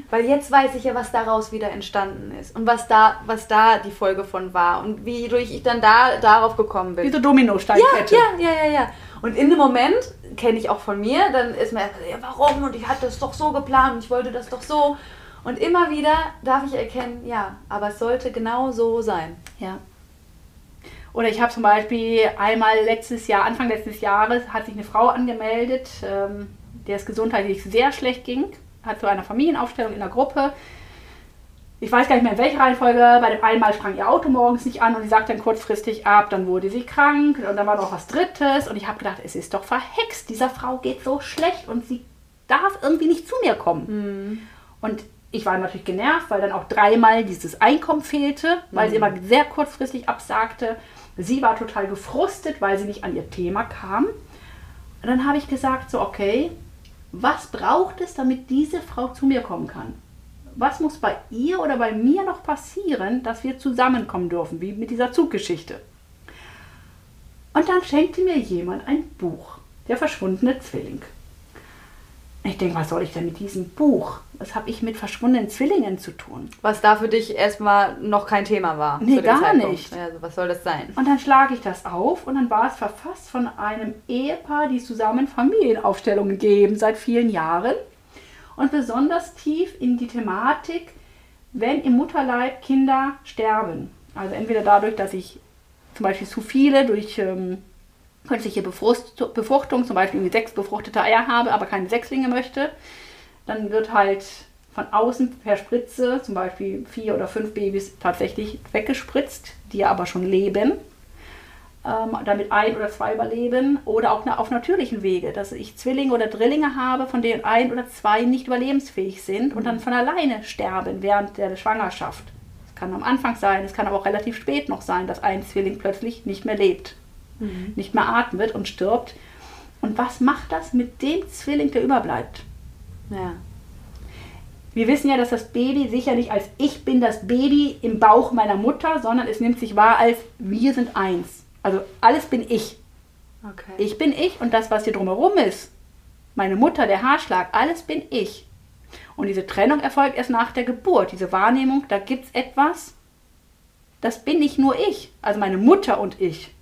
S1: Weil jetzt weiß ich ja, was daraus wieder entstanden ist und was da, was da die Folge von war und wie durch ich dann da darauf gekommen bin.
S2: Diese Dominosteinkette.
S1: Ja, ja, ja, ja, ja. Und in dem Moment kenne ich auch von mir, dann ist mir, ja, warum? Und ich hatte das doch so geplant und ich wollte das doch so. Und immer wieder darf ich erkennen, ja, aber es sollte genau so sein.
S2: Ja. Oder ich habe zum Beispiel einmal letztes Jahr, Anfang letztes Jahres, hat sich eine Frau angemeldet, ähm, der es gesundheitlich sehr schlecht ging, hat zu einer Familienaufstellung in der Gruppe. Ich weiß gar nicht mehr in welcher Reihenfolge. Bei dem einen Mal sprang ihr Auto morgens nicht an und sie sagte dann kurzfristig ab, dann wurde sie krank und dann war noch was Drittes. Und ich habe gedacht, es ist doch verhext. Dieser Frau geht so schlecht und sie darf irgendwie nicht zu mir kommen. Mhm. Und ich war natürlich genervt, weil dann auch dreimal dieses Einkommen fehlte, weil mhm. sie immer sehr kurzfristig absagte. Sie war total gefrustet, weil sie nicht an ihr Thema kam. Und dann habe ich gesagt, so okay, was braucht es, damit diese Frau zu mir kommen kann? Was muss bei ihr oder bei mir noch passieren, dass wir zusammenkommen dürfen, wie mit dieser Zuggeschichte? Und dann schenkte mir jemand ein Buch, der verschwundene Zwilling. Ich denke, was soll ich denn mit diesem Buch? Was habe ich mit verschwundenen Zwillingen zu tun?
S1: Was da für dich erstmal noch kein Thema war.
S2: Nee, gar Zeitpunkt. nicht.
S1: Also, was soll das sein?
S2: Und dann schlage ich das auf und dann war es verfasst von einem Ehepaar, die zusammen Familienaufstellungen geben seit vielen Jahren. Und besonders tief in die Thematik, wenn im Mutterleib Kinder sterben. Also entweder dadurch, dass ich zum Beispiel zu viele durch ähm, künstliche Befruchtung, zum Beispiel sechs befruchtete Eier habe, aber keine Sechslinge möchte, dann wird halt von außen per Spritze zum Beispiel vier oder fünf Babys tatsächlich weggespritzt, die aber schon leben, ähm, damit ein oder zwei überleben oder auch auf natürlichen Wege, dass ich Zwillinge oder Drillinge habe, von denen ein oder zwei nicht überlebensfähig sind und dann von alleine sterben während der Schwangerschaft. Es kann am Anfang sein, es kann aber auch relativ spät noch sein, dass ein Zwilling plötzlich nicht mehr lebt mhm. nicht mehr atmet und stirbt. Und was macht das mit dem Zwilling, der überbleibt?
S1: Ja.
S2: Wir wissen ja, dass das Baby sicher nicht als ich bin das Baby im Bauch meiner Mutter, sondern es nimmt sich wahr als wir sind eins. Also alles bin ich.
S1: Okay.
S2: Ich bin ich und das, was hier drumherum ist, meine Mutter, der Haarschlag, alles bin ich. Und diese Trennung erfolgt erst nach der Geburt. Diese Wahrnehmung, da gibt es etwas, das bin nicht nur ich, also meine Mutter und ich.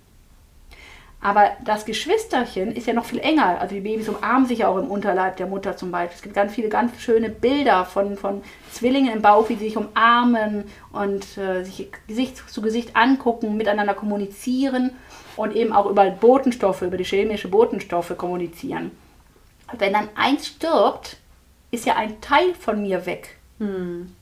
S2: Aber das Geschwisterchen ist ja noch viel enger. Also die Babys umarmen sich ja auch im Unterleib der Mutter zum Beispiel. Es gibt ganz viele ganz schöne Bilder von, von Zwillingen im Bauch, wie sie sich umarmen und äh, sich Gesicht zu Gesicht angucken, miteinander kommunizieren und eben auch über Botenstoffe, über die chemische Botenstoffe kommunizieren. Und wenn dann eins stirbt, ist ja ein Teil von mir weg.
S1: Hm.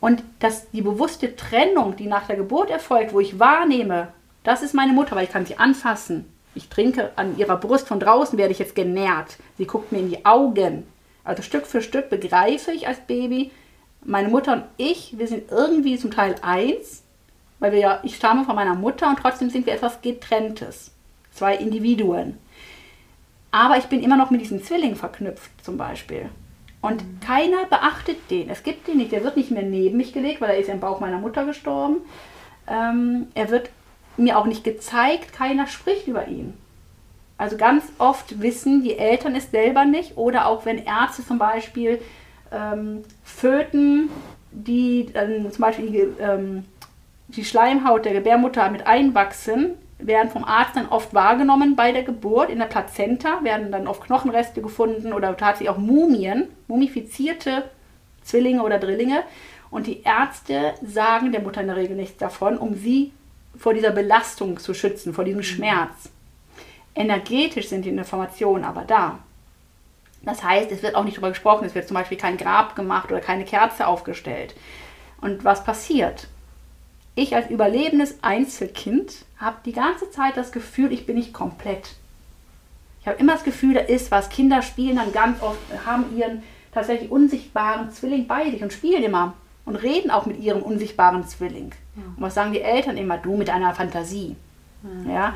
S2: Und dass die bewusste Trennung, die nach der Geburt erfolgt, wo ich wahrnehme, das ist meine Mutter, weil ich kann sie anfassen. Ich trinke an ihrer Brust von draußen, werde ich jetzt genährt. Sie guckt mir in die Augen. Also Stück für Stück begreife ich als Baby, meine Mutter und ich, wir sind irgendwie zum Teil eins, weil wir ja, ich stamme von meiner Mutter und trotzdem sind wir etwas getrenntes. Zwei Individuen. Aber ich bin immer noch mit diesem Zwilling verknüpft, zum Beispiel. Und mhm. keiner beachtet den. Es gibt den nicht. Der wird nicht mehr neben mich gelegt, weil er ist im Bauch meiner Mutter gestorben. Ähm, er wird mir auch nicht gezeigt, keiner spricht über ihn. Also ganz oft wissen die Eltern es selber nicht oder auch wenn Ärzte zum Beispiel ähm, Föten, die dann zum Beispiel die, ähm, die Schleimhaut der Gebärmutter mit einwachsen, werden vom Arzt dann oft wahrgenommen bei der Geburt. In der Plazenta werden dann oft Knochenreste gefunden oder tatsächlich auch Mumien, mumifizierte Zwillinge oder Drillinge. Und die Ärzte sagen der Mutter in der Regel nichts davon, um sie vor dieser Belastung zu schützen, vor diesem mhm. Schmerz. Energetisch sind die Informationen aber da. Das heißt, es wird auch nicht darüber gesprochen, es wird zum Beispiel kein Grab gemacht oder keine Kerze aufgestellt. Und was passiert? Ich als überlebendes Einzelkind habe die ganze Zeit das Gefühl, ich bin nicht komplett. Ich habe immer das Gefühl, da ist was. Kinder spielen dann ganz oft, haben ihren tatsächlich unsichtbaren Zwilling bei sich und spielen immer und reden auch mit ihrem unsichtbaren Zwilling. Ja. Und was sagen die Eltern immer? Du mit einer Fantasie. Ja. ja?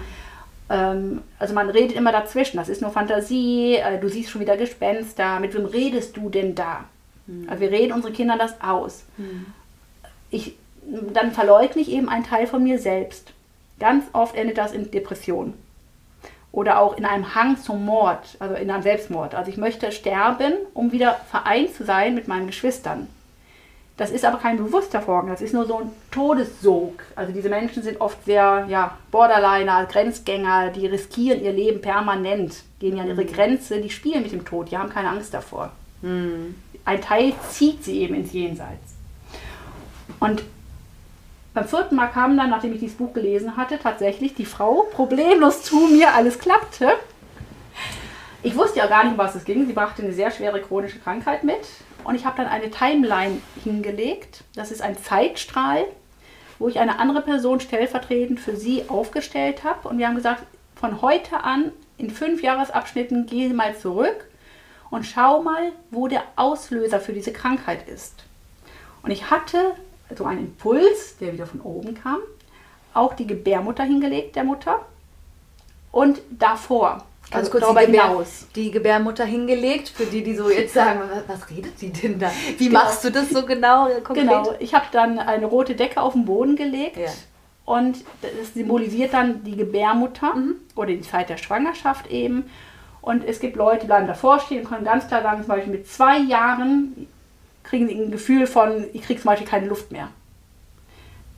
S2: Ähm, also man redet immer dazwischen. Das ist nur Fantasie. Äh, du siehst schon wieder Gespenster. Mit wem redest du denn da? Mhm. Also wir reden unseren Kindern das aus. Mhm. Ich, dann verleugne ich eben einen Teil von mir selbst. Ganz oft endet das in Depression. Oder auch in einem Hang zum Mord, also in einem Selbstmord. Also ich möchte sterben, um wieder vereint zu sein mit meinen Geschwistern. Das ist aber kein bewusster Vorgang, das ist nur so ein Todessog. Also diese Menschen sind oft sehr ja, Borderliner, Grenzgänger, die riskieren ihr Leben permanent, gehen ja an ihre mhm. Grenze, die spielen mit dem Tod, die haben keine Angst davor.
S1: Mhm.
S2: Ein Teil zieht sie eben ins Jenseits. Und beim vierten Mal kam dann, nachdem ich dieses Buch gelesen hatte, tatsächlich die Frau problemlos zu mir, alles klappte. Ich wusste ja gar nicht, um was es ging. Sie brachte eine sehr schwere chronische Krankheit mit. Und ich habe dann eine Timeline hingelegt. Das ist ein Zeitstrahl, wo ich eine andere Person stellvertretend für sie aufgestellt habe. Und wir haben gesagt, von heute an in fünf Jahresabschnitten gehe mal zurück und schau mal, wo der Auslöser für diese Krankheit ist. Und ich hatte so einen Impuls, der wieder von oben kam, auch die Gebärmutter hingelegt, der Mutter. Und davor,
S1: Ganz
S2: also
S1: kurz
S2: darüber
S1: die,
S2: hinaus.
S1: die Gebärmutter hingelegt, für die, die so jetzt sagen, was, redet die denn da? Wie
S2: Genau.
S1: machst du das so genau? Konkret?
S2: Genau, ich habe dann eine rote Decke auf den Boden gelegt
S1: Ja.
S2: und das symbolisiert dann die Gebärmutter oder die Zeit der Schwangerschaft eben. Und es gibt Leute, die bleiben davor stehen und können ganz klar sagen, zum Beispiel mit zwei Jahren kriegen sie ein Gefühl von, ich kriege zum Beispiel keine Luft mehr.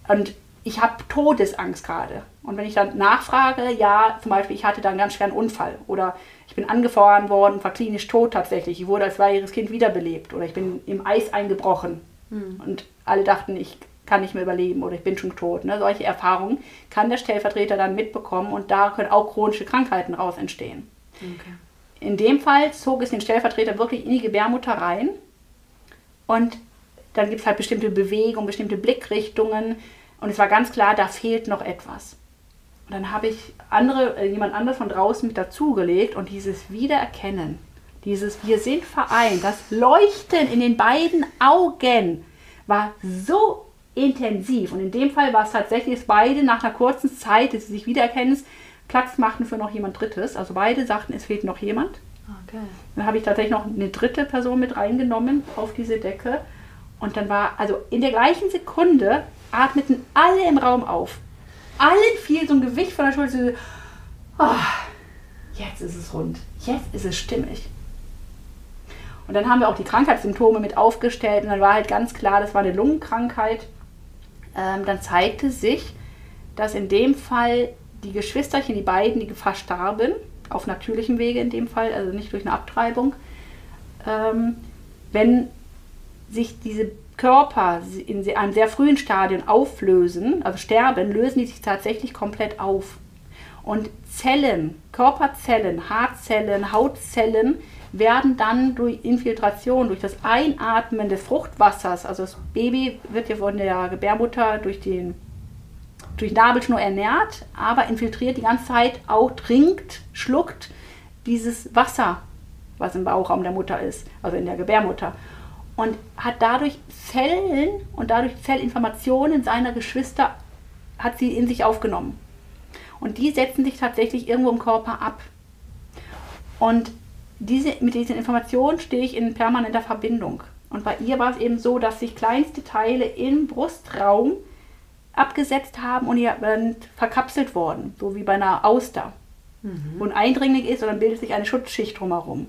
S2: Und ich habe Todesangst gerade. Und wenn ich dann nachfrage, ja, zum Beispiel, ich hatte da einen ganz schweren Unfall oder ich bin angefahren worden, war klinisch tot tatsächlich. Ich wurde als zweijähriges Kind wiederbelebt oder ich bin im Eis eingebrochen und alle dachten, ich kann nicht mehr überleben oder ich bin schon tot. Ne? Solche Erfahrungen kann der Stellvertreter dann mitbekommen und da können auch chronische Krankheiten raus entstehen.
S1: Okay.
S2: In dem Fall zog es den Stellvertreter wirklich in die Gebärmutter rein und dann gibt es halt bestimmte Bewegungen, bestimmte Blickrichtungen und es war ganz klar, da fehlt noch etwas. Und dann habe ich andere, äh, jemand anderes von draußen mit dazugelegt und dieses Wiedererkennen, dieses Wir sind vereint, das Leuchten in den beiden Augen war so intensiv. Und in dem Fall war es tatsächlich, dass beide nach einer kurzen Zeit des sich Wiedererkennens Platz machten für noch jemand Drittes. Also beide sagten, es fehlt noch jemand.
S1: Okay.
S2: Dann habe ich tatsächlich noch eine dritte Person mit reingenommen auf diese Decke. Und dann war, also in der gleichen Sekunde atmeten alle im Raum auf. Allen fiel so ein Gewicht von der Schulter. Oh, jetzt ist es rund. Jetzt ist es stimmig. Und dann haben wir auch die Krankheitssymptome mit aufgestellt. Und dann war halt ganz klar, das war eine Lungenkrankheit. Ähm, dann zeigte sich, dass in dem Fall die Geschwisterchen, die beiden, die verstarben, auf natürlichem Wege in dem Fall, also nicht durch eine Abtreibung, ähm, wenn sich diese Körper in einem sehr frühen Stadium auflösen, also sterben, lösen die sich tatsächlich komplett auf. Und Zellen, Körperzellen, Haarzellen, Hautzellen werden dann durch Infiltration, durch das Einatmen des Fruchtwassers, also das Baby wird ja von der Gebärmutter durch den durch Nabelschnur ernährt, aber infiltriert die ganze Zeit auch, trinkt, schluckt dieses Wasser, was im Bauchraum der Mutter ist, also in der Gebärmutter. Und hat dadurch Zellen und dadurch Zellinformationen seiner Geschwister hat sie in sich aufgenommen. Und die setzen sich tatsächlich irgendwo im Körper ab. Und diese, mit diesen Informationen stehe ich in permanenter Verbindung. Und bei ihr war es eben so, dass sich kleinste Teile im Brustraum abgesetzt haben und ihr verkapselt worden, so wie bei einer Auster. Wo ein Eindringling ist und dann bildet sich eine Schutzschicht drumherum.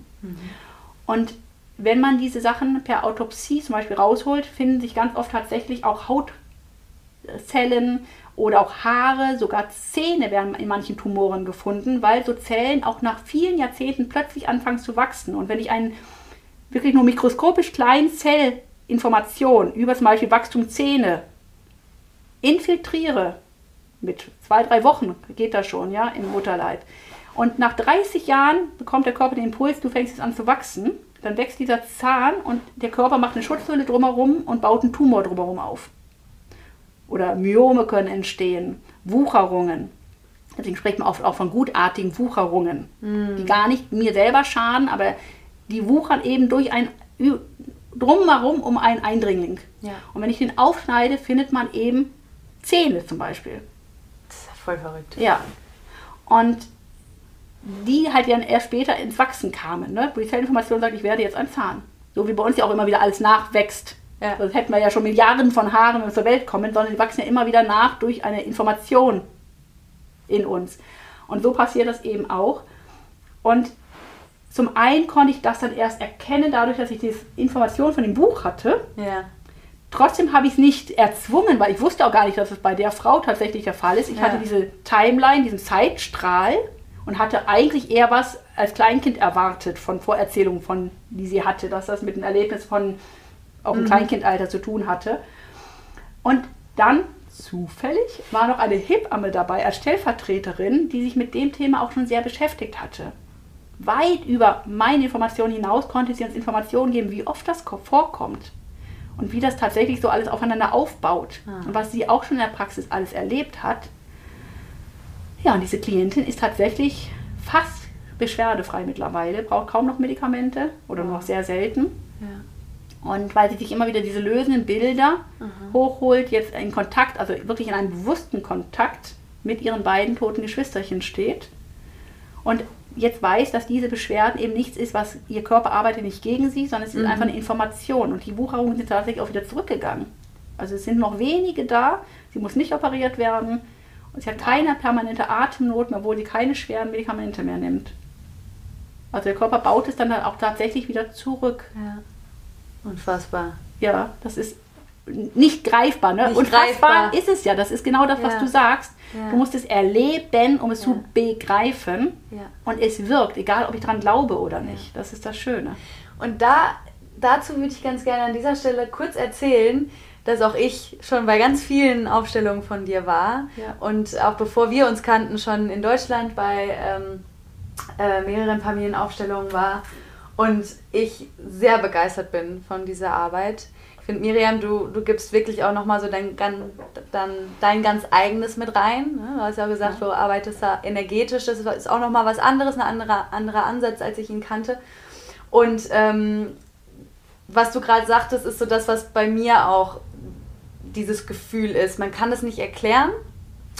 S2: Und wenn man diese Sachen per Autopsie zum Beispiel rausholt, finden sich ganz oft tatsächlich auch Hautzellen oder auch Haare, sogar Zähne werden in manchen Tumoren gefunden, weil so Zellen auch nach vielen Jahrzehnten plötzlich anfangen zu wachsen. Und wenn ich einen wirklich nur mikroskopisch kleinen Zellinformation über zum Beispiel Wachstum Zähne infiltriere, mit zwei, drei Wochen geht das schon, ja, im Mutterleib. Und nach 30 Jahren bekommt der Körper den Impuls, du fängst jetzt an zu wachsen. Dann wächst dieser Zahn und der Körper macht eine Schutzhülle drumherum und baut einen Tumor drumherum auf. Oder Myome können entstehen, Wucherungen. Deswegen spricht man oft auch von gutartigen Wucherungen, die gar nicht mir selber schaden, aber die wuchern eben durch ein drumherum um einen Eindringling.
S1: Ja.
S2: Und wenn ich den aufschneide, findet man eben Zähne zum Beispiel.
S1: Das ist ja voll verrückt.
S2: Ja. Und die halt dann erst später ins Wachsen kamen. Ne? Wo die Zellinformation sagt, ich werde jetzt ein Zahn. So wie bei uns ja auch immer wieder alles nachwächst.
S1: Ja.
S2: Das hätten wir ja schon Milliarden von Haaren, wenn wir zur Welt kommen, sondern die wachsen ja immer wieder nach durch eine Information in uns. Und so passiert das eben auch. Und zum einen konnte ich das dann erst erkennen, dadurch, dass ich diese Information von dem Buch hatte.
S1: Ja.
S2: Trotzdem habe ich es nicht erzwungen, weil ich wusste auch gar nicht, dass es bei der Frau tatsächlich der Fall ist. Ich
S1: Ja.
S2: hatte diese Timeline, diesen Zeitstrahl und hatte eigentlich eher was als Kleinkind erwartet von Vorerzählungen, von, die sie hatte, dass das mit einem Erlebnis von auch im Kleinkindalter zu tun hatte. Und dann zufällig war noch eine Hebamme dabei als Stellvertreterin, die sich mit dem Thema auch schon sehr beschäftigt hatte. Weit über meine Informationen hinaus konnte sie uns Informationen geben, wie oft das vorkommt und wie das tatsächlich so alles aufeinander aufbaut
S1: Ah.
S2: und was sie auch schon in der Praxis alles erlebt hat. Ja, und diese Klientin ist tatsächlich fast beschwerdefrei mittlerweile, braucht kaum noch Medikamente oder nur noch sehr selten.
S1: Ja.
S2: Und weil sie sich immer wieder diese lösenden Bilder hochholt, jetzt in Kontakt, also wirklich in einem bewussten Kontakt mit ihren beiden toten Geschwisterchen steht. Und jetzt weiß, dass diese Beschwerden eben nichts ist, was ihr Körper arbeitet nicht gegen sie, sondern es ist einfach eine Information. Und die Buchungen sind tatsächlich auch wieder zurückgegangen. Also es sind noch wenige da, sie muss nicht operiert werden und sie hat keine permanente Atemnot mehr, obwohl sie keine schweren Medikamente mehr nimmt. Also der Körper baut es dann auch tatsächlich wieder zurück.
S1: ja. Unfassbar.
S2: Ja, das ist nicht greifbar, ne?
S1: Nicht
S2: Und fassbar
S1: greifbar.
S2: ist es ja. Das ist genau das, was
S1: Ja.
S2: du sagst.
S1: Ja.
S2: Du musst es erleben, um es
S1: Ja.
S2: zu begreifen. Und es wirkt, egal ob ich dran glaube oder nicht. Das ist das Schöne.
S1: Und da, dazu würde ich ganz gerne an dieser Stelle kurz erzählen, dass auch ich schon bei ganz vielen Aufstellungen von dir war.
S2: Ja.
S1: Und auch bevor wir uns kannten, schon in Deutschland bei ähm, äh, mehreren Familienaufstellungen war. Und ich sehr begeistert bin von dieser Arbeit. Ich finde, Miriam, du, du gibst wirklich auch nochmal so dein, dann dein ganz eigenes mit rein. Ne? Du hast ja auch gesagt, du arbeitest da energetisch. Das ist auch nochmal was anderes, ein anderer, anderer Ansatz, als ich ihn kannte. Und ähm, was du gerade sagtest, ist so das, was bei mir auch dieses Gefühl ist. Man kann es nicht erklären.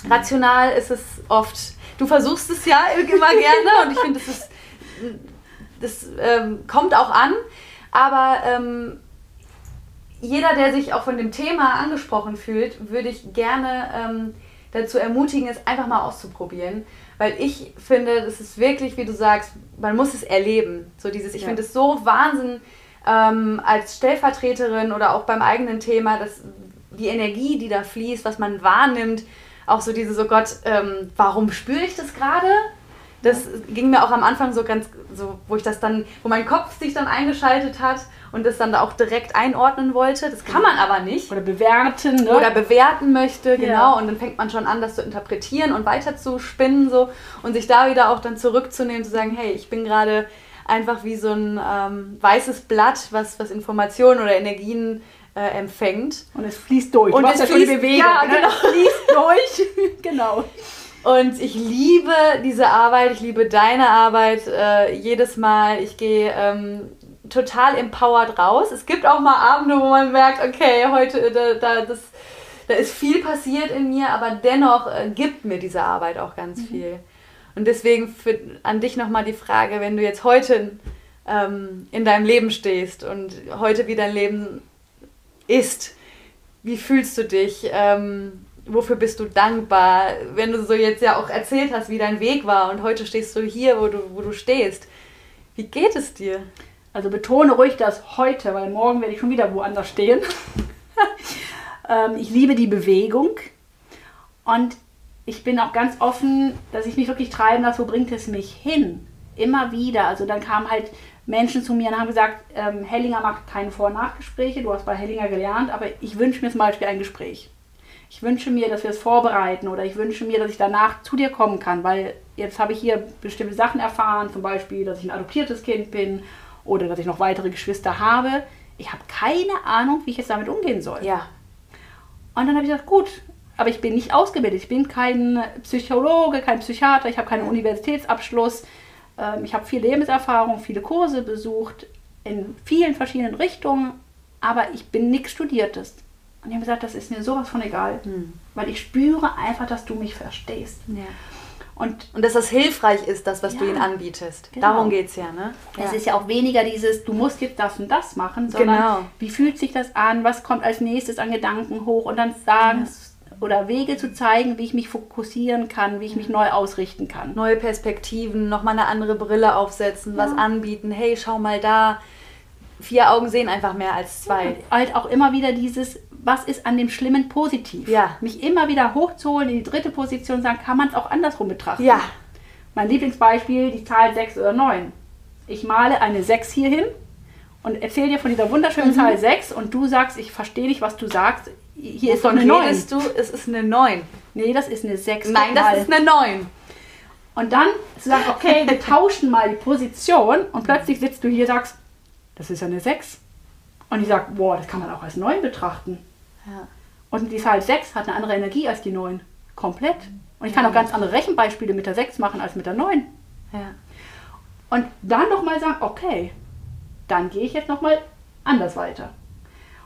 S1: Rational ist es oft. Du versuchst es ja immer gerne und ich finde, das ist das ähm, kommt auch an, aber ähm, jeder, der sich auch von dem Thema angesprochen fühlt, würde ich gerne ähm, dazu ermutigen, es einfach mal auszuprobieren. Weil ich finde, das ist wirklich, wie du sagst, man muss es erleben. So dieses, ich
S2: Ja.
S1: finde es so Wahnsinn ähm, als Stellvertreterin oder auch beim eigenen Thema, dass die Energie, die da fließt, was man wahrnimmt, auch so dieses, oh Gott, ähm, warum spüre ich das gerade? Das ging mir auch am Anfang so ganz, so, wo ich das dann, wo mein Kopf sich dann eingeschaltet hat und das dann auch direkt einordnen wollte. Das kann man aber nicht.
S2: Oder bewerten, ne?
S1: Oder bewerten möchte, genau.
S2: Ja.
S1: Und dann fängt man schon an, das zu interpretieren und weiter zu spinnen so und sich da wieder auch dann zurückzunehmen, zu sagen, hey, ich bin gerade einfach wie so ein ähm, weißes Blatt, was, was Informationen oder Energien äh, empfängt.
S2: und es fließt durch.
S1: Und es
S2: ja
S1: fließt-
S2: Bewegung.
S1: ja,
S2: ne?
S1: genau.
S2: Es fließt durch. genau.
S1: Und ich liebe diese Arbeit, ich liebe deine Arbeit äh, jedes Mal. Ich gehe ähm, total empowered raus. Es gibt auch mal Abende, wo man merkt, okay, heute, äh, da, da, das, da ist viel passiert in mir, aber dennoch äh, gibt mir diese Arbeit auch ganz viel. Und deswegen für, an dich nochmal die Frage, wenn du jetzt heute ähm, in deinem Leben stehst und heute wie dein Leben ist, wie fühlst du dich? Ähm, wofür bist du dankbar? Wenn du so jetzt ja auch erzählt hast, wie dein Weg war und heute stehst du hier, wo du, wo du stehst. Wie geht es dir?
S2: Also betone ruhig das heute, weil morgen werde ich schon wieder woanders stehen. ähm, ich liebe die Bewegung und ich bin auch ganz offen, dass ich mich wirklich treiben lasse, wo bringt es mich hin? Immer wieder. Also dann kamen halt Menschen zu mir und haben gesagt, ähm, Hellinger macht keine Vor- und Nachgespräche, du hast bei Hellinger gelernt, aber ich wünsche mir zum Beispiel ein Gespräch. Ich wünsche mir, dass wir es vorbereiten oder ich wünsche mir, dass ich danach zu dir kommen kann, weil jetzt habe ich hier bestimmte Sachen erfahren, zum Beispiel, dass ich ein adoptiertes Kind bin oder dass ich noch weitere Geschwister habe. Ich habe keine Ahnung, wie ich jetzt damit umgehen soll.
S1: Ja.
S2: Und dann habe ich gesagt, gut, aber ich bin nicht ausgebildet. Ich bin kein Psychologe, kein Psychiater, ich habe keinen Universitätsabschluss. Ähm, ich habe viel Lebenserfahrung, viele Kurse besucht in vielen verschiedenen Richtungen, aber ich bin nichts Studiertes. Und ich habe gesagt, das ist mir sowas von egal, weil ich spüre einfach, dass du mich verstehst.
S1: ja.
S2: Und
S1: Und dass das hilfreich ist, das, was du
S2: Ja.
S1: ihnen anbietest.
S2: Genau.
S1: Darum geht es ja, ne?
S2: Es
S1: ja.
S2: ist ja auch weniger dieses, du musst jetzt das und das machen, sondern
S1: Genau.
S2: wie fühlt sich das an, was kommt als nächstes an Gedanken hoch und dann sagen oder Wege zu zeigen, wie ich mich fokussieren kann, wie ich mich neu ausrichten kann.
S1: Neue Perspektiven, nochmal eine andere Brille aufsetzen, was anbieten. Hey, schau mal da. Vier Augen sehen einfach mehr als zwei.
S2: Halt auch immer wieder dieses, was ist an dem Schlimmen positiv?
S1: Ja.
S2: Mich immer wieder hochzuholen in die dritte Position und sagen, kann man es auch andersrum betrachten?
S1: Ja.
S2: Mein Lieblingsbeispiel, die Zahl 6 oder 9. Ich male eine 6 hier hin und erzähle dir von dieser wunderschönen
S1: Mhm.
S2: Zahl 6 und du sagst, ich verstehe nicht, was du sagst. Hier ist doch
S1: Wovon
S2: eine 9.
S1: redest du? Es ist eine 9.
S2: Nee, das ist eine 6.
S1: Nein, das ist eine 9.
S2: Und dann zu sagen, okay, wir tauschen mal die Position und plötzlich sitzt du hier und sagst, das ist ja eine 6. Und ich sage, boah, das kann man auch als 9 betrachten.
S1: Ja.
S2: Und die Zahl 6 hat eine andere Energie als die 9. Komplett. Und ich kann auch ganz andere Rechenbeispiele mit der 6 machen als mit der 9.
S1: Ja.
S2: Und dann nochmal sagen, okay, dann gehe ich jetzt nochmal anders weiter.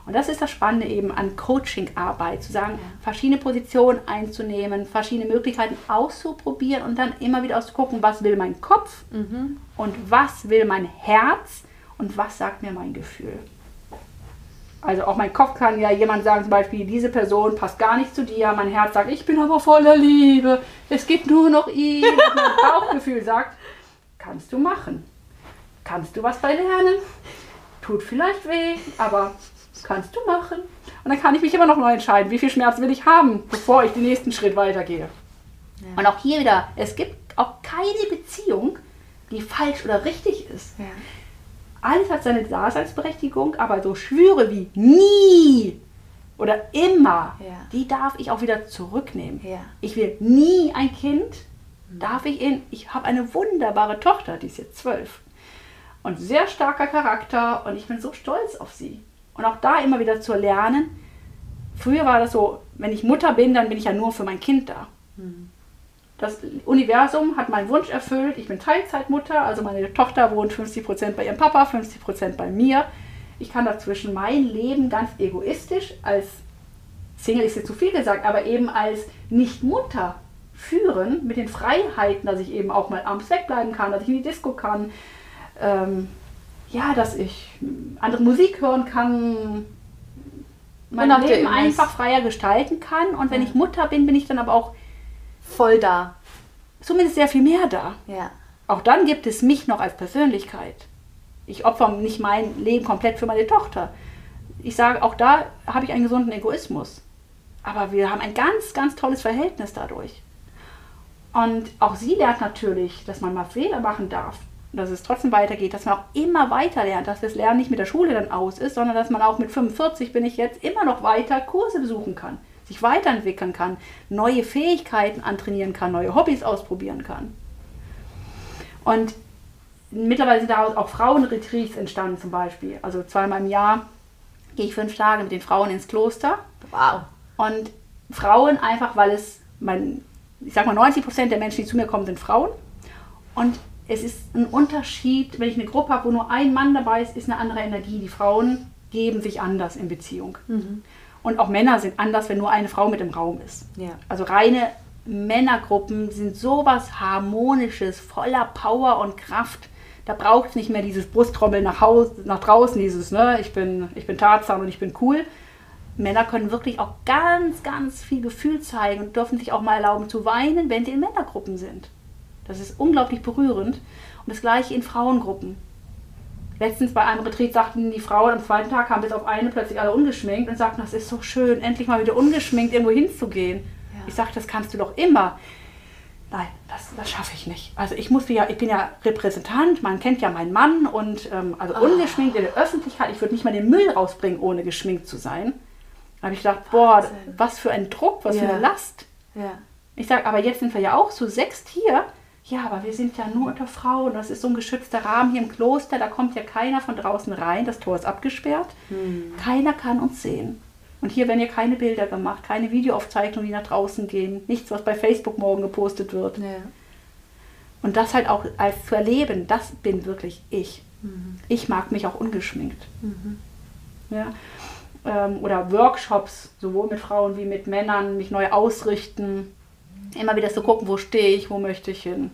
S2: Und das ist das Spannende eben an Coaching-Arbeit, zu sagen, verschiedene Positionen einzunehmen, verschiedene Möglichkeiten auszuprobieren und dann immer wieder auszugucken, was will mein Kopf und was will mein Herz und was sagt mir mein Gefühl. Also auch mein Kopf kann ja jemand sagen, zum Beispiel, diese Person passt gar nicht zu dir. Mein Herz sagt, ich bin aber voller Liebe. Es gibt nur noch ihn. Und mein Bauchgefühl sagt, kannst du machen. Kannst du was bei lernen? Tut vielleicht weh, aber kannst du machen. Und dann kann ich mich immer noch neu entscheiden, wie viel Schmerz will ich haben, bevor ich den nächsten Schritt weitergehe. Und auch hier wieder, es gibt auch keine Beziehung, die falsch oder richtig ist.
S1: Ja.
S2: Alles hat seine Daseinsberechtigung, aber so Schwüre wie nie oder immer,
S1: Ja.
S2: die darf ich auch wieder zurücknehmen.
S1: Ja.
S2: Ich will nie ein Kind, darf ich in, ich habe eine wunderbare Tochter, die ist jetzt zwölf und sehr starker Charakter und ich bin so stolz auf sie. Und auch da immer wieder zu lernen, früher war das so, wenn ich Mutter bin, dann bin ich ja nur für mein Kind da. Das Universum hat meinen Wunsch erfüllt. Ich bin Teilzeitmutter, also meine Tochter wohnt 50% bei ihrem Papa, 50% bei mir. Ich kann dazwischen mein Leben ganz egoistisch als Single ist jetzt zu viel gesagt, aber eben als Nicht-Mutter führen mit den Freiheiten, dass ich eben auch mal abends wegbleiben kann, dass ich in die Disco kann, ähm, ja, dass ich andere Musik hören kann, mein Leben einfach freier gestalten kann. Und wenn ich Mutter bin, bin ich dann aber auch
S1: Voll da.
S2: zumindest sehr viel mehr da.
S1: Ja.
S2: Auch dann gibt es mich noch als Persönlichkeit. Ich opfer nicht mein Leben komplett für meine Tochter. Ich sage, auch da habe ich einen gesunden Egoismus. Aber wir haben ein ganz, ganz tolles Verhältnis dadurch. Und auch sie lernt natürlich, dass man mal Fehler machen darf. Dass es trotzdem weitergeht, dass man auch immer weiter lernt, dass das Lernen nicht mit der Schule dann aus ist, sondern dass man auch mit 45 bin ich jetzt immer noch weiter Kurse besuchen kann, sich weiterentwickeln kann, neue Fähigkeiten antrainieren kann, neue Hobbys ausprobieren kann. Und mittlerweile sind daraus auch Frauenretreats entstanden zum Beispiel. Also zweimal im Jahr gehe ich fünf Tage mit den Frauen ins Kloster.
S1: Wow.
S2: Und Frauen einfach, weil es, mein, ich sag mal, 90 Prozent der Menschen, die zu mir kommen, sind Frauen. Und es ist ein Unterschied, wenn ich eine Gruppe habe, wo nur ein Mann dabei ist, ist eine andere Energie. Die Frauen geben sich anders in Beziehung. Und auch Männer sind anders, wenn nur eine Frau mit im Raum ist.
S1: Ja.
S2: Also reine Männergruppen sind sowas Harmonisches, voller Power und Kraft. Da braucht es nicht mehr dieses Brusttrommeln nach, Haus, nach draußen, dieses, ne, ich bin, ich bin Tarzan und ich bin cool. Männer können wirklich auch ganz, ganz viel Gefühl zeigen und dürfen sich auch mal erlauben zu weinen, wenn sie in Männergruppen sind. Das ist unglaublich berührend. Und das gleiche in Frauengruppen. Letztens bei einem Retreat sagten die Frauen am zweiten Tag, haben bis auf eine plötzlich alle ungeschminkt und sagten, das ist so schön, endlich mal wieder ungeschminkt irgendwo hinzugehen.
S1: Ja.
S2: Ich sagte, das kannst du doch immer. Nein, das, das schaffe ich nicht. Also ich muss ja, ich bin ja Repräsentant, man kennt ja meinen Mann und ähm, also ungeschminkt in der Öffentlichkeit, ich würde nicht mal den Müll rausbringen, ohne geschminkt zu sein. Da habe ich gedacht, boah,
S1: Wahnsinn.
S2: was für ein Druck, was für
S1: Ja.
S2: eine Last.
S1: Ja.
S2: Ich sage, aber jetzt sind wir ja auch zu sechst hier. Ja, aber wir sind ja nur unter Frauen. Das ist so ein geschützter Rahmen hier im Kloster. Da kommt ja keiner von draußen rein. Das Tor ist abgesperrt. Keiner kann uns sehen. Und hier werden ja keine Bilder gemacht, keine Videoaufzeichnungen, die nach draußen gehen. Nichts, was bei Facebook morgen gepostet wird.
S1: Ja.
S2: Und das halt auch als zu erleben, das bin wirklich ich. Ich mag mich auch ungeschminkt. Ja. Ähm, oder Workshops, sowohl mit Frauen wie mit Männern, mich neu ausrichten. Immer wieder zu gucken, wo stehe ich, wo möchte ich hin.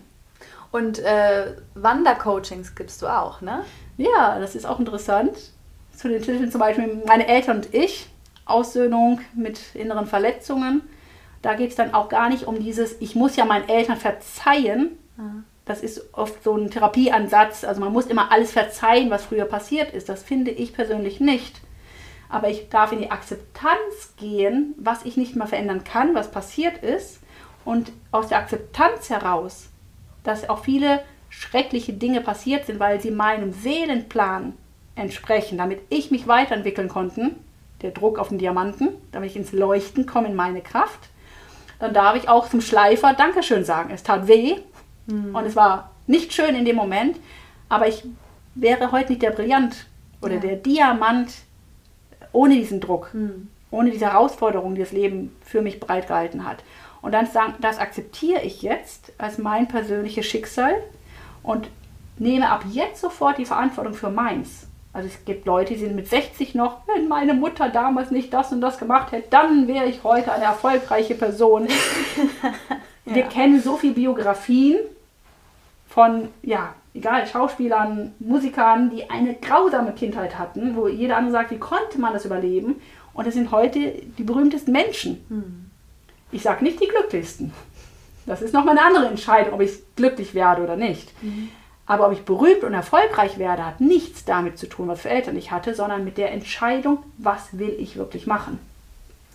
S1: Und äh, Wandercoachings gibst du auch, ne?
S2: Ja, das ist auch interessant. Zu den Titeln zum Beispiel meine Eltern und ich, Aussöhnung mit inneren Verletzungen. Da geht es dann auch gar nicht um dieses, ich muss ja meinen Eltern verzeihen. Das ist oft so ein Therapieansatz. Also man muss immer alles verzeihen, was früher passiert ist. Das finde ich persönlich nicht. Aber ich darf in die Akzeptanz gehen, was ich nicht mehr verändern kann, was passiert ist. Und aus der Akzeptanz heraus, dass auch viele schreckliche Dinge passiert sind, weil sie meinem Seelenplan entsprechen, damit ich mich weiterentwickeln konnte, der Druck auf den Diamanten, damit ich ins Leuchten komme in meine Kraft. Dann darf ich auch zum Schleifer Dankeschön sagen. Es tat weh mhm. und es war nicht schön in dem Moment, aber ich wäre heute nicht der Brillant oder ja. der Diamant ohne diesen Druck, mhm. ohne diese Herausforderung, die das Leben für mich bereitgehalten hat. Und dann sagen, das akzeptiere ich jetzt als mein persönliches Schicksal und nehme ab jetzt sofort die Verantwortung für meins. Also es gibt Leute, die sind mit 60 noch, wenn meine Mutter damals nicht das und das gemacht hätte, dann wäre ich heute eine erfolgreiche Person. ja. Wir kennen so viele Biografien von, ja, egal, Schauspielern, Musikern, die eine grausame Kindheit hatten, wo jeder andere sagt, wie konnte man das überleben? Und das sind heute die berühmtesten Menschen. Hm. Ich sage nicht die glücklichsten. Das ist nochmal eine andere Entscheidung, ob ich glücklich werde oder nicht. Mhm. Aber ob ich berühmt und erfolgreich werde, hat nichts damit zu tun, was für Eltern ich hatte, sondern mit der Entscheidung, was will ich wirklich machen.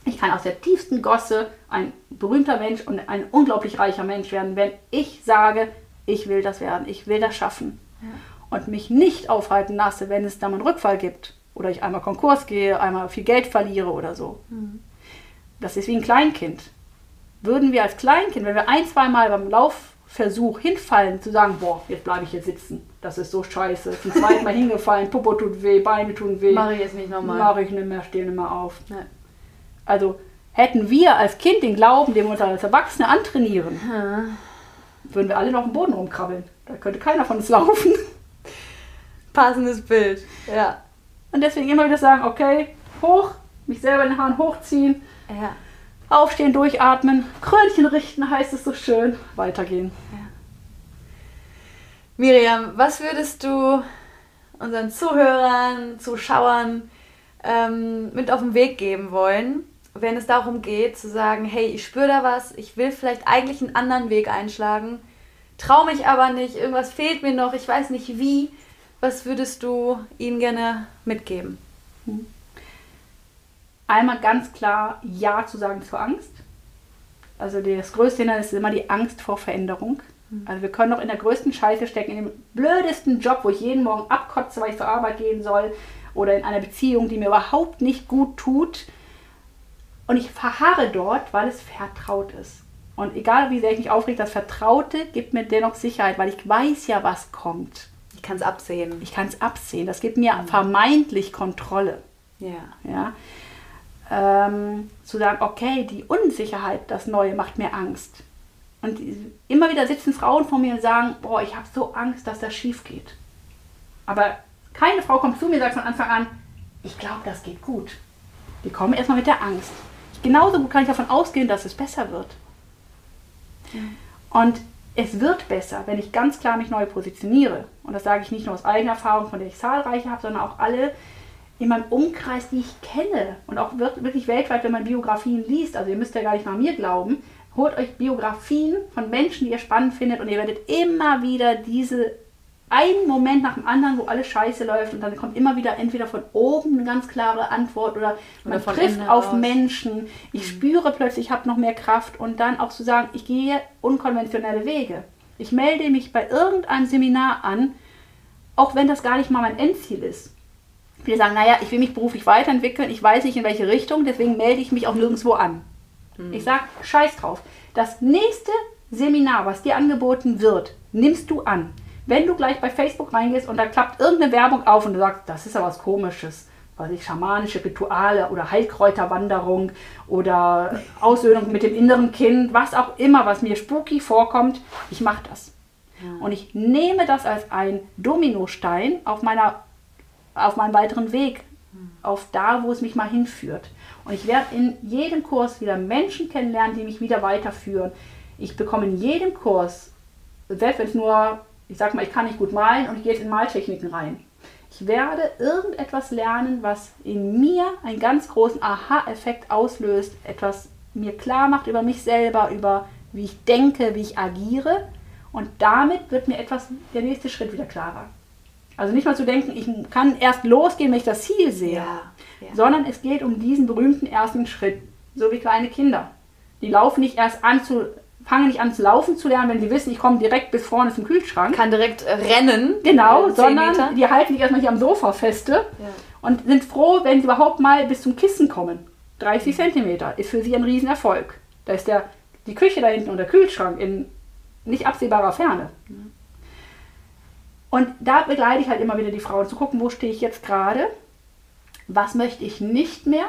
S2: Ich kann aus der tiefsten Gosse ein berühmter Mensch und ein unglaublich reicher Mensch werden, wenn ich sage, ich will das werden, ich will das schaffen. Ja. Und mich nicht aufhalten lasse, wenn es da mal einen Rückfall gibt. Oder ich einmal Konkurs gehe, einmal viel Geld verliere oder so. Mhm. Das ist wie ein Kleinkind. Würden wir als Kleinkind, wenn wir ein, zwei Mal beim Lauf Versuch hinfallen, zu sagen, boah, jetzt bleibe ich hier sitzen. Das ist so scheiße. Zum zweiten Mal hingefallen, Popo tut weh, Beine tun weh.
S1: Mache ich jetzt nicht nochmal.
S2: Mache ich nicht mehr, stehe nicht mehr auf. Ja. Also hätten wir als Kind den Glauben, den wir uns als Erwachsene antrainieren, ja. würden wir alle noch im Boden rumkrabbeln. Da könnte keiner von uns laufen.
S1: Passendes Bild, ja.
S2: Und deswegen immer wieder sagen, okay, hoch, mich selber in den Haaren hochziehen. Ja Aufstehen, durchatmen, Krönchen richten, heißt es so schön. Weitergehen. Ja.
S1: Miriam, was würdest du unseren Zuhörern, Zuschauern ähm, mit auf den Weg geben wollen, wenn es darum geht, zu sagen, hey, ich spüre da was, ich will vielleicht eigentlich einen anderen Weg einschlagen, traue mich aber nicht, irgendwas fehlt mir noch, ich weiß nicht wie. Was würdest du ihnen gerne mitgeben? Hm
S2: einmal ganz klar Ja zu sagen zur Angst. Also das größte Hindernis ist immer die Angst vor Veränderung. Mhm. Also wir können noch in der größten Scheiße stecken, in dem blödesten Job, wo ich jeden Morgen abkotze, weil ich zur Arbeit gehen soll, oder in einer Beziehung, die mir überhaupt nicht gut tut. Und ich verharre dort, weil es vertraut ist. Und egal wie sehr ich mich aufrege, das Vertraute gibt mir dennoch Sicherheit, weil ich weiß ja, was kommt.
S1: Ich kann es absehen.
S2: Ich kann es absehen. Das gibt mir mhm. vermeintlich Kontrolle.
S1: Ja.
S2: ja? Ähm, zu sagen, okay, die Unsicherheit, das Neue macht mir Angst. Und immer wieder sitzen Frauen vor mir und sagen, boah, ich habe so Angst, dass das schief geht. Aber keine Frau kommt zu mir und sagt von Anfang an, ich glaube, das geht gut. Die kommen erstmal mit der Angst. genauso gut kann ich davon ausgehen, dass es besser wird. Und es wird besser, wenn ich ganz klar mich neu positioniere. Und das sage ich nicht nur aus eigener Erfahrung, von der ich zahlreiche habe, sondern auch alle, in meinem Umkreis, die ich kenne und auch wirklich weltweit, wenn man Biografien liest, also ihr müsst ja gar nicht nach mir glauben, holt euch Biografien von Menschen, die ihr spannend findet und ihr werdet immer wieder diese einen Moment nach dem anderen, wo alles scheiße läuft und dann kommt immer wieder entweder von oben eine ganz klare Antwort oder man oder trifft auf aus. Menschen. Ich mhm. spüre plötzlich, ich habe noch mehr Kraft und dann auch zu sagen, ich gehe unkonventionelle Wege. Ich melde mich bei irgendeinem Seminar an, auch wenn das gar nicht mal mein Endziel ist. Viele sagen, naja, ich will mich beruflich weiterentwickeln, ich weiß nicht in welche Richtung, deswegen melde ich mich auch nirgendwo an. Mhm. Ich sage, scheiß drauf. Das nächste Seminar, was dir angeboten wird, nimmst du an. Wenn du gleich bei Facebook reingehst und da klappt irgendeine Werbung auf und du sagst, das ist ja was komisches, weiß ich, schamanische Rituale oder Heilkräuterwanderung oder Aussöhnung mit dem inneren Kind, was auch immer, was mir spooky vorkommt, ich mache das. Ja. Und ich nehme das als ein Dominostein auf meiner auf meinem weiteren Weg, auf da, wo es mich mal hinführt. Und ich werde in jedem Kurs wieder Menschen kennenlernen, die mich wieder weiterführen. Ich bekomme in jedem Kurs, selbst wenn es nur, ich sag mal, ich kann nicht gut malen und ich gehe jetzt in Maltechniken rein. Ich werde irgendetwas lernen, was in mir einen ganz großen Aha-Effekt auslöst, etwas mir klar macht über mich selber, über wie ich denke, wie ich agiere. Und damit wird mir etwas, der nächste Schritt wieder klarer. Also nicht mal zu denken, ich kann erst losgehen, wenn ich das Ziel sehe, ja, ja. sondern es geht um diesen berühmten ersten Schritt, so wie kleine Kinder. Die laufen nicht erst an zu fangen nicht an zu laufen zu lernen, wenn sie wissen, ich komme direkt bis vorne zum Kühlschrank.
S1: Kann direkt äh, rennen.
S2: Genau,
S1: äh,
S2: sondern
S1: Meter.
S2: die halten sich erstmal hier am Sofa feste
S1: Ja.
S2: und sind froh, wenn sie überhaupt mal bis zum Kissen kommen. 30 Zentimeter ist für sie ein Riesenerfolg. Da ist der, die Küche da hinten und der Kühlschrank in nicht absehbarer Ferne. Und da begleite ich halt immer wieder die Frauen zu gucken, wo stehe ich jetzt gerade, was möchte ich nicht mehr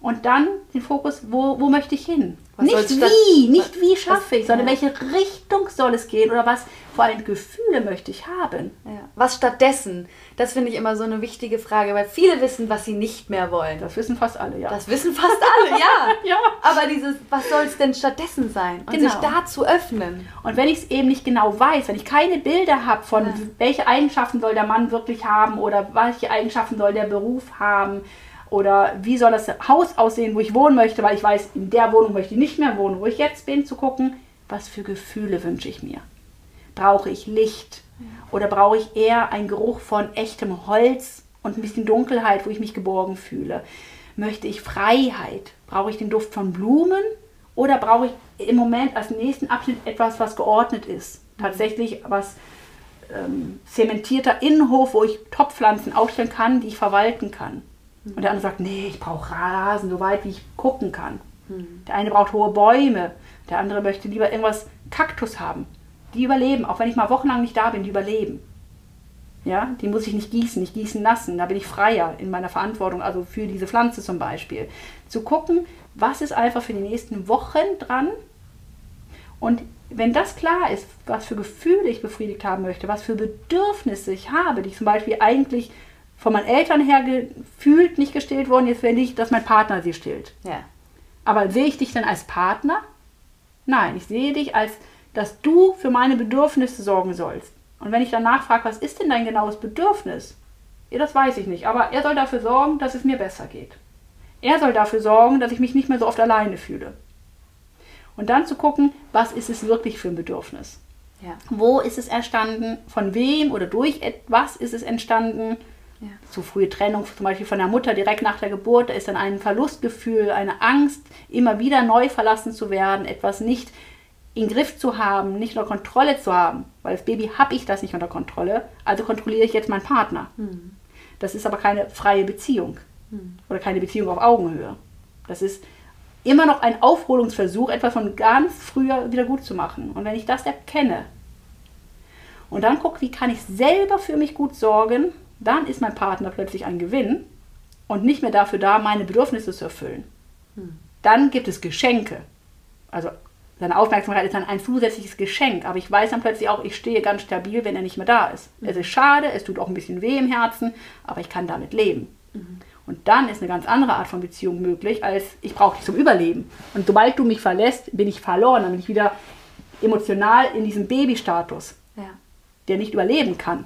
S2: und dann den Fokus, wo, wo möchte ich hin?
S1: Was
S2: nicht wie, nicht wie schaffe ich, sondern
S1: ja.
S2: welche Richtung soll es gehen oder was vor allem Gefühle möchte ich haben.
S1: Ja. Was stattdessen? Das finde ich immer so eine wichtige Frage, weil viele wissen, was sie nicht mehr wollen.
S2: Das wissen fast alle, ja.
S1: Das wissen fast alle, ja.
S2: Ja.
S1: Aber dieses, was soll es denn stattdessen sein? Und
S2: Genau.
S1: sich da zu öffnen.
S2: Und wenn ich es eben nicht genau weiß, wenn ich keine Bilder habe von,
S1: Ja.
S2: welche Eigenschaften soll der Mann wirklich haben oder welche Eigenschaften soll der Beruf haben oder wie soll das Haus aussehen, wo ich wohnen möchte, weil ich weiß, in der Wohnung möchte ich nicht mehr wohnen, wo ich jetzt bin, zu gucken, was für Gefühle wünsche ich mir. Brauche ich Licht oder brauche ich eher einen Geruch von echtem Holz und ein bisschen Dunkelheit, wo ich mich geborgen fühle? Möchte ich Freiheit? Brauche ich den Duft von Blumen oder brauche ich im Moment als nächsten Abschnitt etwas, was geordnet ist? Tatsächlich was ähm, zementierter Innenhof, wo ich Topfpflanzen aufstellen kann, die ich verwalten kann. Und der andere sagt, nee, ich brauche Rasen, so weit wie ich gucken kann. Der eine braucht hohe Bäume, der andere möchte lieber irgendwas Kaktus haben. Die überleben, auch wenn ich mal wochenlang nicht da bin, die überleben. Ja, die muss ich nicht gießen, nicht gießen lassen. Da bin ich freier in meiner Verantwortung, also für diese Pflanze zum Beispiel. Zu gucken, was ist einfach für die nächsten Wochen dran. Und wenn das klar ist, was für Gefühle ich befriedigt haben möchte, was für Bedürfnisse ich habe, die zum Beispiel eigentlich von meinen Eltern her gefühlt nicht gestillt wurden, jetzt will ich, dass mein Partner sie stillt.
S1: Ja.
S2: Aber sehe ich dich dann als Partner? Nein, ich sehe dich als, dass du für meine Bedürfnisse sorgen sollst. Und wenn ich danach frage, was ist denn dein genaues Bedürfnis? Ja, das weiß ich nicht. Aber er soll dafür sorgen, dass es mir besser geht. Er soll dafür sorgen, dass ich mich nicht mehr so oft alleine fühle. Und dann zu gucken, was ist es wirklich für ein Bedürfnis?
S1: Ja.
S2: Wo ist es entstanden? Von wem oder durch etwas ist es entstanden?
S1: Ja.
S2: Zu frühe Trennung zum Beispiel von der Mutter direkt nach der Geburt, da ist dann ein Verlustgefühl, eine Angst, immer wieder neu verlassen zu werden, etwas nicht in Griff zu haben, nicht unter Kontrolle zu haben. Weil als Baby habe ich das nicht unter Kontrolle, also kontrolliere ich jetzt meinen Partner. Das ist aber keine freie Beziehung oder keine Beziehung auf Augenhöhe. Das ist immer noch ein Aufholungsversuch, etwas von ganz früher wieder gut zu machen. Und wenn ich das erkenne und dann gucke, wie kann ich selber für mich gut sorgen, dann ist mein Partner plötzlich ein Gewinn und nicht mehr dafür da, meine Bedürfnisse zu erfüllen. Dann gibt es Geschenke. Also seine Aufmerksamkeit ist dann ein zusätzliches Geschenk, aber ich weiß dann plötzlich auch, ich stehe ganz stabil, wenn er nicht mehr da ist. Es ist schade, es tut auch ein bisschen weh im Herzen, aber ich kann damit leben. Und dann ist eine ganz andere Art von Beziehung möglich, als ich brauche dich zum Überleben. Und sobald du mich verlässt, bin ich verloren, dann bin ich wieder emotional in diesem Babystatus,
S1: Ja.
S2: der nicht überleben kann.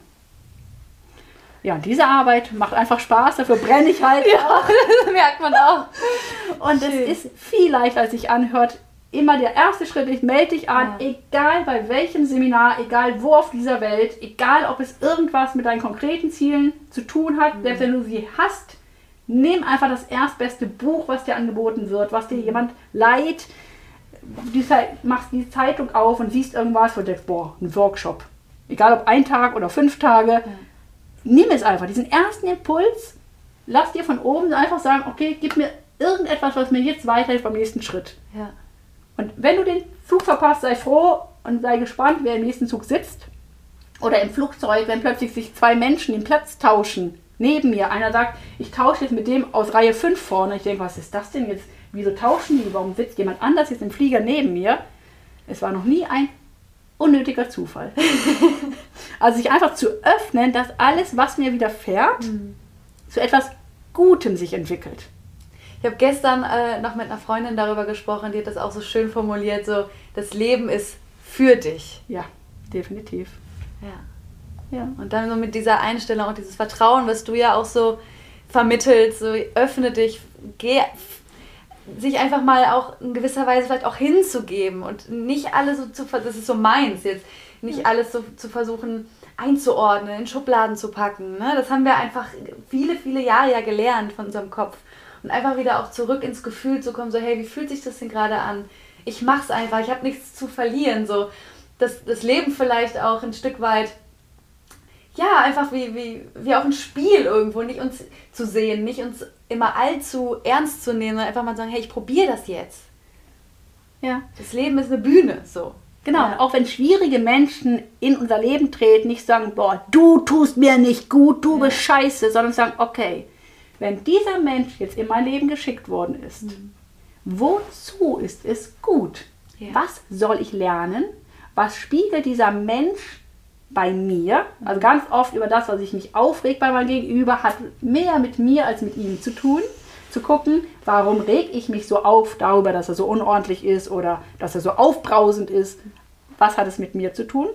S2: Ja, und diese Arbeit macht einfach Spaß, dafür brenne ich halt. auch.
S1: das merkt man auch.
S2: Und es
S1: Schön.
S2: ist viel leichter, als sich anhört. Immer der erste Schritt ist, melde dich an,
S1: Ja.
S2: egal bei welchem Seminar, egal wo auf dieser Welt, egal ob es irgendwas mit deinen konkreten Zielen zu tun hat, selbst wenn du sie hast, nimm einfach das erstbeste Buch, was dir angeboten wird, was dir jemand leiht. Zei- machst die Zeitung auf und siehst irgendwas und denkst, boah, ein Workshop. Egal ob ein Tag oder fünf Tage, nimm es einfach, diesen ersten Impuls, lass dir von oben einfach sagen, okay, gib mir irgendetwas, was mir jetzt weiterhilft beim nächsten Schritt.
S1: Ja.
S2: Und wenn du den Zug verpasst, sei froh und sei gespannt, wer im nächsten Zug sitzt. Oder im Flugzeug, wenn plötzlich sich zwei Menschen den Platz tauschen. Neben mir. Einer sagt, ich tausche jetzt mit dem aus Reihe 5 vorne. Ich denke, was ist das denn jetzt? Wieso tauschen die? Warum sitzt jemand anders jetzt im Flieger neben mir? Es war noch nie ein unnötiger Zufall. also sich einfach zu öffnen, dass alles, was mir widerfährt, zu etwas Gutem sich entwickelt.
S1: Ich habe gestern äh, noch mit einer Freundin darüber gesprochen, die hat das auch so schön formuliert, so, das Leben ist für dich.
S2: Ja, definitiv.
S1: Ja.
S2: Ja.
S1: Und dann so mit dieser Einstellung und dieses Vertrauen, was du ja auch so vermittelst, so öffne dich, geh, sich einfach mal auch in gewisser Weise vielleicht auch hinzugeben und nicht alles so zu, das ist so meins jetzt, nicht alles so zu versuchen einzuordnen, in Schubladen zu packen. Ne? Das haben wir einfach viele, viele Jahre ja gelernt von unserem Kopf. Und einfach wieder auch zurück ins Gefühl zu kommen, so hey, wie fühlt sich das denn gerade an? ich mach's einfach, ich habe nichts zu verlieren. So, das, das Leben vielleicht auch ein Stück weit, ja, einfach wie, wie, wie auch ein Spiel irgendwo, nicht uns zu sehen, nicht uns immer allzu ernst zu nehmen, sondern einfach mal sagen, hey, ich probiere das jetzt. Ja. Das Leben ist eine Bühne, so.
S2: Genau, ja. auch wenn schwierige Menschen in unser Leben treten, nicht sagen, boah, du tust mir nicht gut, du ja. bist scheiße, sondern sagen, okay, wenn dieser Mensch jetzt in mein Leben geschickt worden ist, mhm. wozu ist es gut? Ja. Was soll ich lernen? Was spiegelt dieser Mensch bei mir? Also ganz oft über das, was ich mich aufregt bei meinem Gegenüber, hat mehr mit mir als mit ihm zu tun zu gucken, warum reg ich mich so auf darüber, dass er so unordentlich ist oder dass er so aufbrausend ist. Was hat es mit mir zu tun?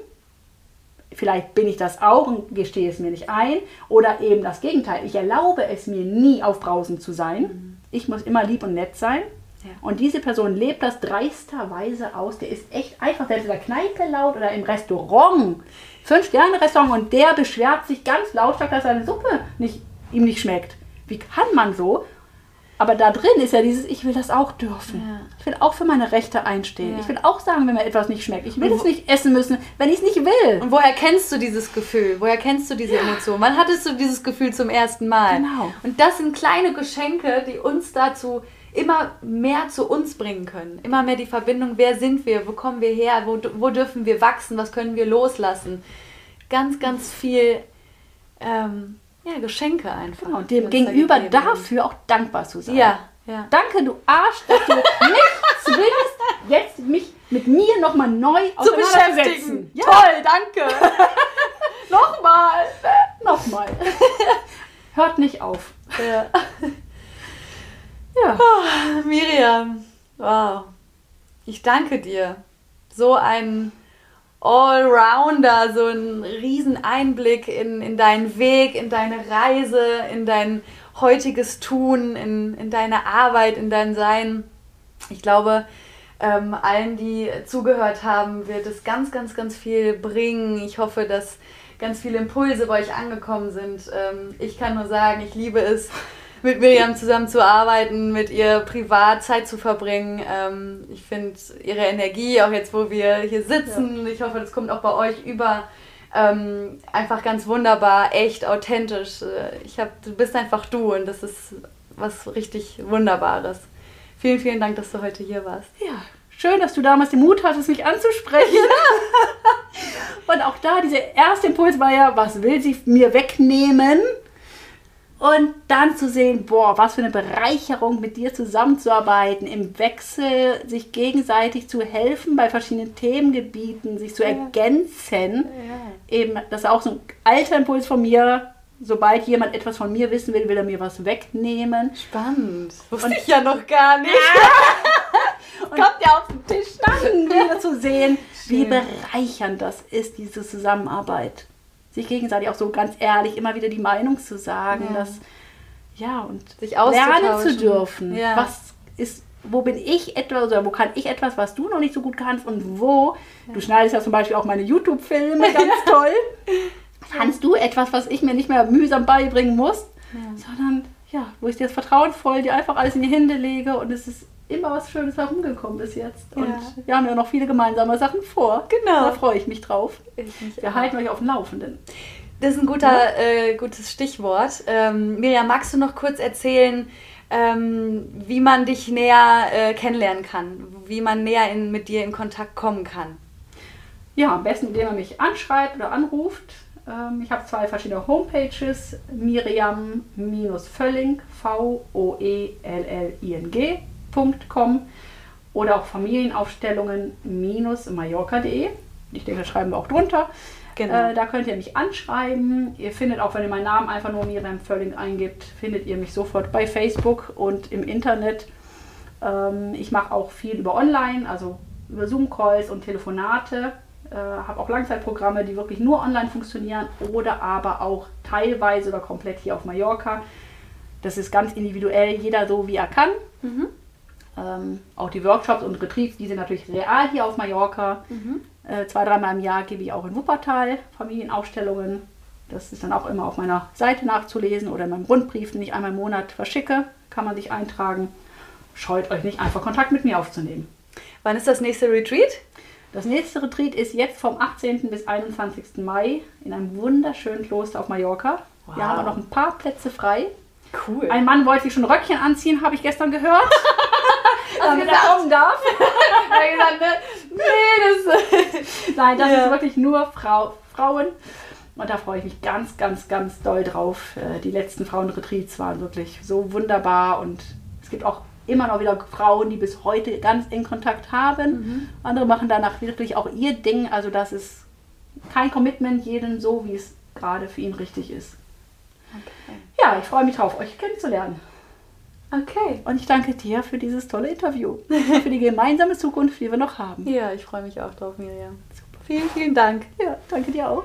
S2: Vielleicht bin ich das auch und gestehe es mir nicht ein. Oder eben das Gegenteil. Ich erlaube es mir nie aufbrausend zu sein. Mhm. Ich muss immer lieb und nett sein. Ja. Und diese Person lebt das dreisterweise aus. Der ist echt einfach, der ist in der Kneipe laut oder im Restaurant. Fünf-Sterne-Restaurant und der beschwert sich ganz lautstark, dass seine Suppe nicht, ihm nicht schmeckt. Wie kann man so? Aber da drin ist ja dieses, ich will das auch dürfen. Ja. Ich will auch für meine Rechte einstehen. Ja. Ich will auch sagen, wenn mir etwas nicht schmeckt. Ich will es nicht essen müssen, wenn ich es nicht will.
S1: Und woher kennst du dieses Gefühl? Woher kennst du diese ja. Emotion? Wann hattest du dieses Gefühl zum ersten Mal? Genau. Und das sind kleine Geschenke, die uns dazu immer mehr zu uns bringen können. Immer mehr die Verbindung, wer sind wir, wo kommen wir her, wo, wo dürfen wir wachsen, was können wir loslassen. Ganz, ganz viel ähm, ja, Geschenke einfach. Genau,
S2: und dem Gegenüber da dafür auch dankbar zu sein. Ja, ja. Danke, du Arsch, dass du mich zwingst, jetzt mich mit mir nochmal neu zu beschäftigen.
S1: Ja. Toll, danke. nochmal.
S2: nochmal. Hört nicht auf.
S1: Ja. Oh, Miriam, wow. Ich danke dir. So ein Allrounder, so ein riesen Einblick in, in deinen Weg, in deine Reise, in dein heutiges Tun, in, in deine Arbeit, in dein Sein. Ich glaube, ähm, allen, die zugehört haben, wird es ganz, ganz, ganz viel bringen. Ich hoffe, dass ganz viele Impulse bei euch angekommen sind. Ähm, ich kann nur sagen, ich liebe es, mit Miriam zusammen zu arbeiten, mit ihr privat Zeit zu verbringen. Ähm, ich finde ihre Energie, auch jetzt, wo wir hier sitzen, ja. ich hoffe, das kommt auch bei euch über. Ähm, einfach ganz wunderbar, echt authentisch. Äh, ich hab, du bist einfach du und das ist was richtig Wunderbares. Vielen, vielen Dank, dass du heute hier warst.
S2: Ja, schön, dass du damals den Mut hattest, mich anzusprechen. und auch da, dieser erste Impuls war ja, was will sie mir wegnehmen? Und dann zu sehen, boah, was für eine Bereicherung, mit dir zusammenzuarbeiten, im Wechsel sich gegenseitig zu helfen bei verschiedenen Themengebieten, sich zu ja. ergänzen. Ja. Eben, das ist auch so ein alter Impuls von mir. Sobald jemand etwas von mir wissen will, will er mir was wegnehmen.
S1: Spannend. Wusste und ich ja noch gar nicht.
S2: und kommt ja auf den Tisch dann wieder zu sehen, Schön. wie bereichernd das ist, diese Zusammenarbeit sich gegenseitig auch so ganz ehrlich immer wieder die Meinung zu sagen, ja. dass ja und sich lernen zu dürfen. Ja. Was ist, wo bin ich etwas oder wo kann ich etwas, was du noch nicht so gut kannst und wo, ja. du schneidest ja zum Beispiel auch meine YouTube-Filme ganz toll, kannst du etwas, was ich mir nicht mehr mühsam beibringen muss, sondern ja, wo ich dir das vertrauensvoll dir einfach alles in die Hände lege und es ist immer was Schönes herumgekommen bis jetzt. Und ja. wir haben ja noch viele gemeinsame Sachen vor. Genau. Da freue ich mich drauf. Ich wir auch. halten euch auf dem Laufenden.
S1: Das ist ein guter, ja. äh, gutes Stichwort. Ähm, Mirjam, magst du noch kurz erzählen, ähm, wie man dich näher äh, kennenlernen kann? Wie man näher in, mit dir in Kontakt kommen kann?
S2: Ja, am besten, indem man mich anschreibt oder anruft. Ähm, ich habe zwei verschiedene Homepages. Miriam-Völling, V-O-E-L-L-I-N-G www.mallorca.com oder auch Familienaufstellungen-mallorca.de. Ich denke, das schreiben wir auch drunter. Genau. Äh, da könnt ihr mich anschreiben. Ihr findet auch, wenn ihr meinen Namen einfach nur Miriam Völling eingibt, findet ihr mich sofort bei Facebook und im Internet. Ähm, ich mache auch viel über Online, also über Zoom-Calls und Telefonate. Äh, habe auch Langzeitprogramme, die wirklich nur online funktionieren oder aber auch teilweise oder komplett hier auf Mallorca. Das ist ganz individuell, jeder so wie er kann. Mhm. Ähm, auch die Workshops und Retreats, die sind natürlich real hier auf Mallorca. Mhm. Äh, zwei, dreimal im Jahr gebe ich auch in Wuppertal Familienaufstellungen. Das ist dann auch immer auf meiner Seite nachzulesen oder in meinem Rundbrief, den ich einmal im Monat verschicke, kann man sich eintragen. Scheut euch nicht, einfach Kontakt mit mir aufzunehmen.
S1: Wann ist das nächste Retreat?
S2: Das nächste Retreat ist jetzt vom 18. bis 21. Mai in einem wunderschönen Kloster auf Mallorca.
S1: Wow.
S2: Wir haben auch noch ein paar Plätze frei.
S1: Cool.
S2: Ein Mann wollte sich schon Röckchen anziehen, habe ich gestern gehört. damit er
S1: gesagt?
S2: kommen darf.
S1: Er gesagt, ne? Nee, das.
S2: Nein, das
S1: Ja.
S2: ist wirklich nur Frau, Frauen. Und da freue ich mich ganz, ganz, ganz doll drauf. Äh, Die letzten Frauenretreats waren wirklich so wunderbar. Und es gibt auch immer noch wieder Frauen, die bis heute ganz eng Kontakt haben. Andere machen danach wirklich auch ihr Ding. Also das ist kein Commitment, jeden so, wie es gerade für ihn richtig ist. Ja, ich freue mich drauf, euch kennenzulernen.
S1: Okay.
S2: Und ich danke dir für dieses tolle Interview. Für die gemeinsame Zukunft, die wir noch haben.
S1: Ja, ich freue mich auch drauf, Miriam. Super. Vielen, vielen Dank.
S2: Ja, danke dir auch.